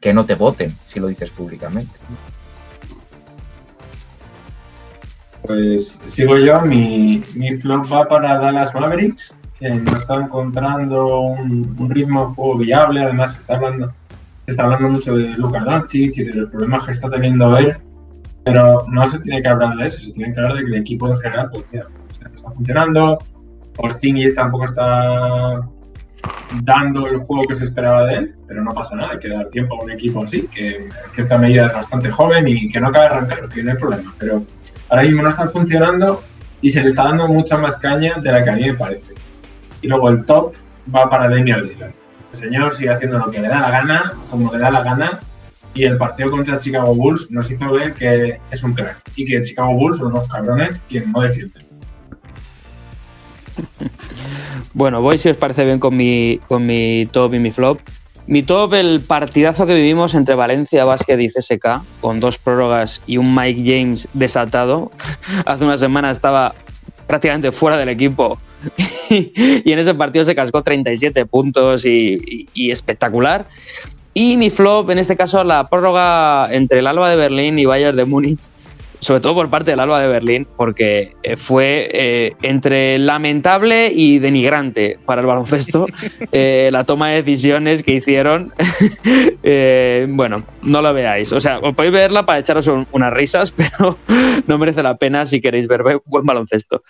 que no te voten si lo dices públicamente. Pues sigo yo, mi, mi flop va para Dallas Mavericks, que no está encontrando un, ritmo juego viable, además se está hablando, está hablando mucho de Luka Doncic y de los problemas que está teniendo él, pero no se tiene que hablar de eso, se tiene que hablar de que el equipo en general pues, está funcionando, Porzingis tampoco está dando el juego que se esperaba de él, pero no pasa nada, hay que dar tiempo a un equipo así, que en cierta medida es bastante joven y que no cabe arrancar, que no hay problema, pero ahora mismo no está funcionando y se le está dando mucha más caña de la que a mí me parece. Y luego el top va para Damian Lillard. Este señor sigue haciendo lo que le da la gana, como le da la gana, y el partido contra Chicago Bulls nos hizo ver que es un crack y que Chicago Bulls son unos cabrones quien no defienden. Bueno, voy si os parece bien con mi, con mi top y mi flop. Mi top, el partidazo que vivimos entre Valencia Basket y CSK, con dos prórrogas y un Mike James desatado. Hace una semana estaba prácticamente fuera del equipo y en ese partido se cascó 37 puntos y, y- y espectacular. Y mi flop, en este caso, la prórroga entre el Alba de Berlín y Bayern de Múnich, sobre todo por parte del Alba de Berlín, porque eh, fue eh, entre lamentable y denigrante para el baloncesto eh, la toma de decisiones que hicieron. Eh, bueno, no lo veáis. O sea, os podéis verla para echaros un- unas risas, pero no merece la pena si queréis ver buen baloncesto.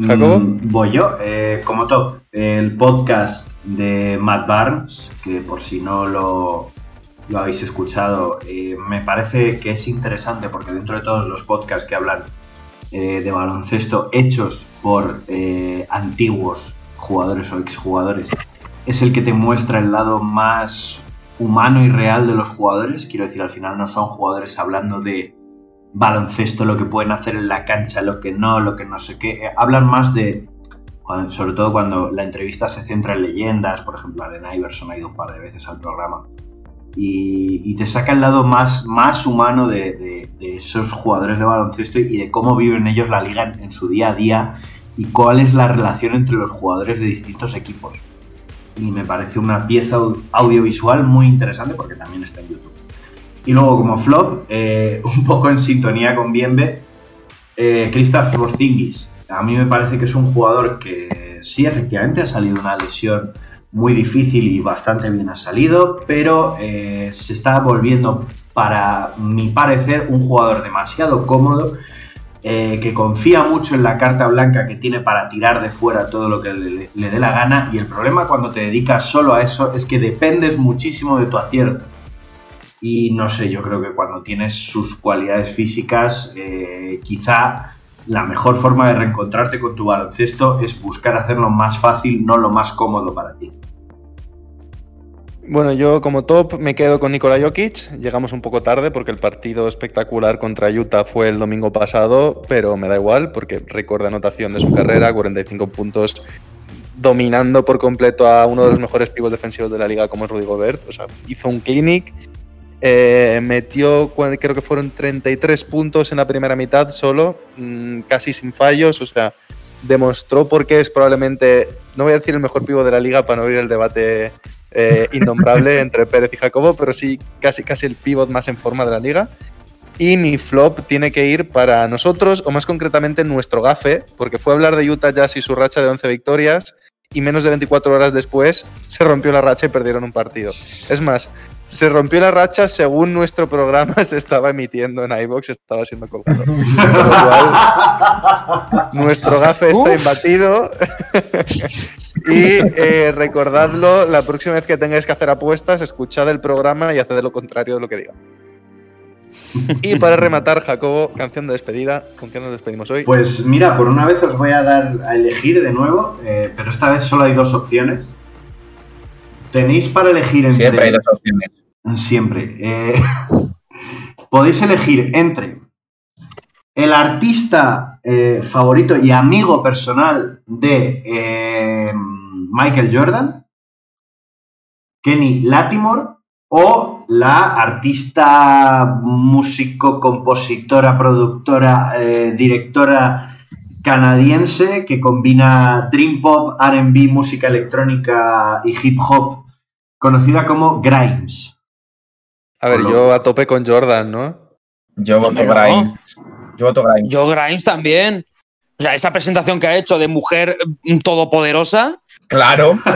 ¿Jacobo? voy yo. Eh, como top, el podcast de Matt Barnes, que por si no lo, lo habéis escuchado, eh, me parece que es interesante porque dentro de todos los podcasts que hablan eh, de baloncesto hechos por eh, antiguos jugadores o exjugadores, es el que te muestra el lado más humano y real de los jugadores. Quiero decir, al final no son jugadores hablando de baloncesto, lo que pueden hacer en la cancha, lo que no, lo que no sé qué. Hablan más de, sobre todo cuando la entrevista se centra en leyendas, por ejemplo, Allen Iverson ha ido un par de veces al programa, y, te saca el lado más, más humano de, esos jugadores de baloncesto y de cómo viven ellos la liga en, su día a día y cuál es la relación entre los jugadores de distintos equipos. Y me parece una pieza au- audiovisual muy interesante porque también está en YouTube. Y luego como flop, eh, un poco en sintonía con Bienve, eh, Kristaps. A mí me parece que es un jugador que sí, efectivamente ha salido una lesión muy difícil y bastante bien ha salido, pero eh, se está volviendo, para mi parecer, un jugador demasiado cómodo, eh, que confía mucho en la carta blanca que tiene para tirar de fuera todo lo que le, dé la gana, y el problema cuando te dedicas solo a eso es que dependes muchísimo de tu acierto. Y no sé, yo creo que cuando tienes sus cualidades físicas, eh, quizá la mejor forma de reencontrarte con tu baloncesto es buscar hacerlo más fácil, no lo más cómodo para ti. Bueno, yo como top me quedo con Nikola Jokic. Llegamos un poco tarde porque el partido espectacular contra Utah fue el domingo pasado, pero me da igual porque récord anotación de su carrera, 45 puntos, dominando por completo a uno de los mejores pivos defensivos de la liga como es Rudy Gobert. O sea, hizo un clinic, eh, metió, creo que fueron 33 puntos en la primera mitad solo, mm, casi sin fallos, o sea, demostró por qué es probablemente, no voy a decir el mejor pivo de la liga para no abrir el debate eh, innombrable entre Pérez y Jacobo, pero sí casi, casi el pivot más en forma de la liga. Y mi flop tiene que ir para nosotros, o más concretamente nuestro gafe, porque fue a hablar de Utah Jazz y su racha de 11 victorias, y menos de 24 horas después se rompió la racha y perdieron un partido. Es más, se rompió la racha según nuestro programa se estaba emitiendo en iVoox, estaba siendo colgado. Con lo cual, nuestro gafe está Uf. imbatido. y eh, recordadlo, la próxima vez que tengáis que hacer apuestas, escuchad el programa y haced lo contrario de lo que diga. Y para rematar, Jacobo, canción de despedida. ¿Con qué nos despedimos hoy? Pues mira, por una vez os voy a dar a elegir de nuevo, eh, pero esta vez solo hay dos opciones. Tenéis para elegir entre... Siempre hay dos opciones. Siempre. Eh, podéis elegir entre el artista eh, favorito y amigo personal de eh, Michael Jordan, Kenny Latimore, o la artista, músico, compositora, productora, eh, directora canadiense que combina dream pop, R&B, música electrónica y hip hop, conocida como Grimes. A ver, yo a tope con Jordan, ¿no? Yo voto no. Grimes. Yo voto Grimes. Yo Grimes también. O sea, esa presentación que ha hecho de mujer mm, todopoderosa. Claro.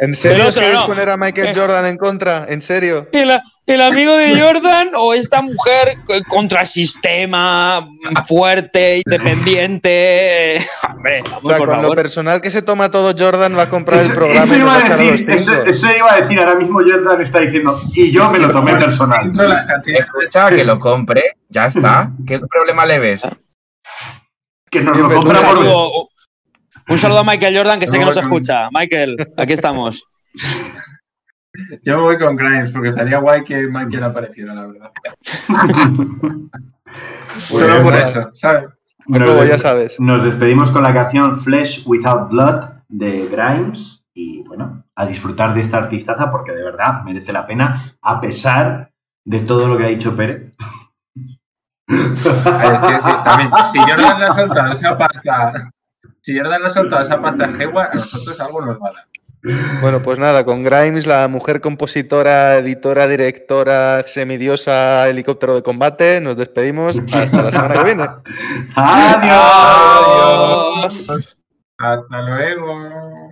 ¿En serio queréis no. poner a Michael Jordan en contra? ¿En serio? El, el amigo de Jordan o esta mujer contra el sistema, fuerte, independiente. Hombre, vamos, O sea, por con lo personal que se toma todo Jordan va a comprar el programa eso y iba a decir, eso, iba a decir, ahora mismo Jordan está diciendo, y yo me lo tomé personal. Escucha, que lo compre, ya está. ¿Qué problema le ves? Que nos lo Un compra por... un saludo a Michael Jordan, que sé que nos con- escucha. Michael, aquí estamos. Yo me voy con Grimes porque estaría guay que Michael apareciera, la verdad. Solo por eso, ¿sabes? Jacobo, ya sabes. Nos despedimos con la canción Flesh Without Blood de Grimes y bueno, a disfrutar de esta artistaza porque de verdad merece la pena a pesar de todo lo que ha dicho Pérez. Es que sí, también, si Jordan le ha soltado esa pasta, si Jordan ha soltado esa pasta a Hayward, a nosotros algo nos va a dar. Bueno, pues nada, con Grimes, la mujer compositora, editora, directora, semidiosa, helicóptero de combate, nos despedimos hasta la semana que viene. ¡Adiós! Adiós. Hasta luego.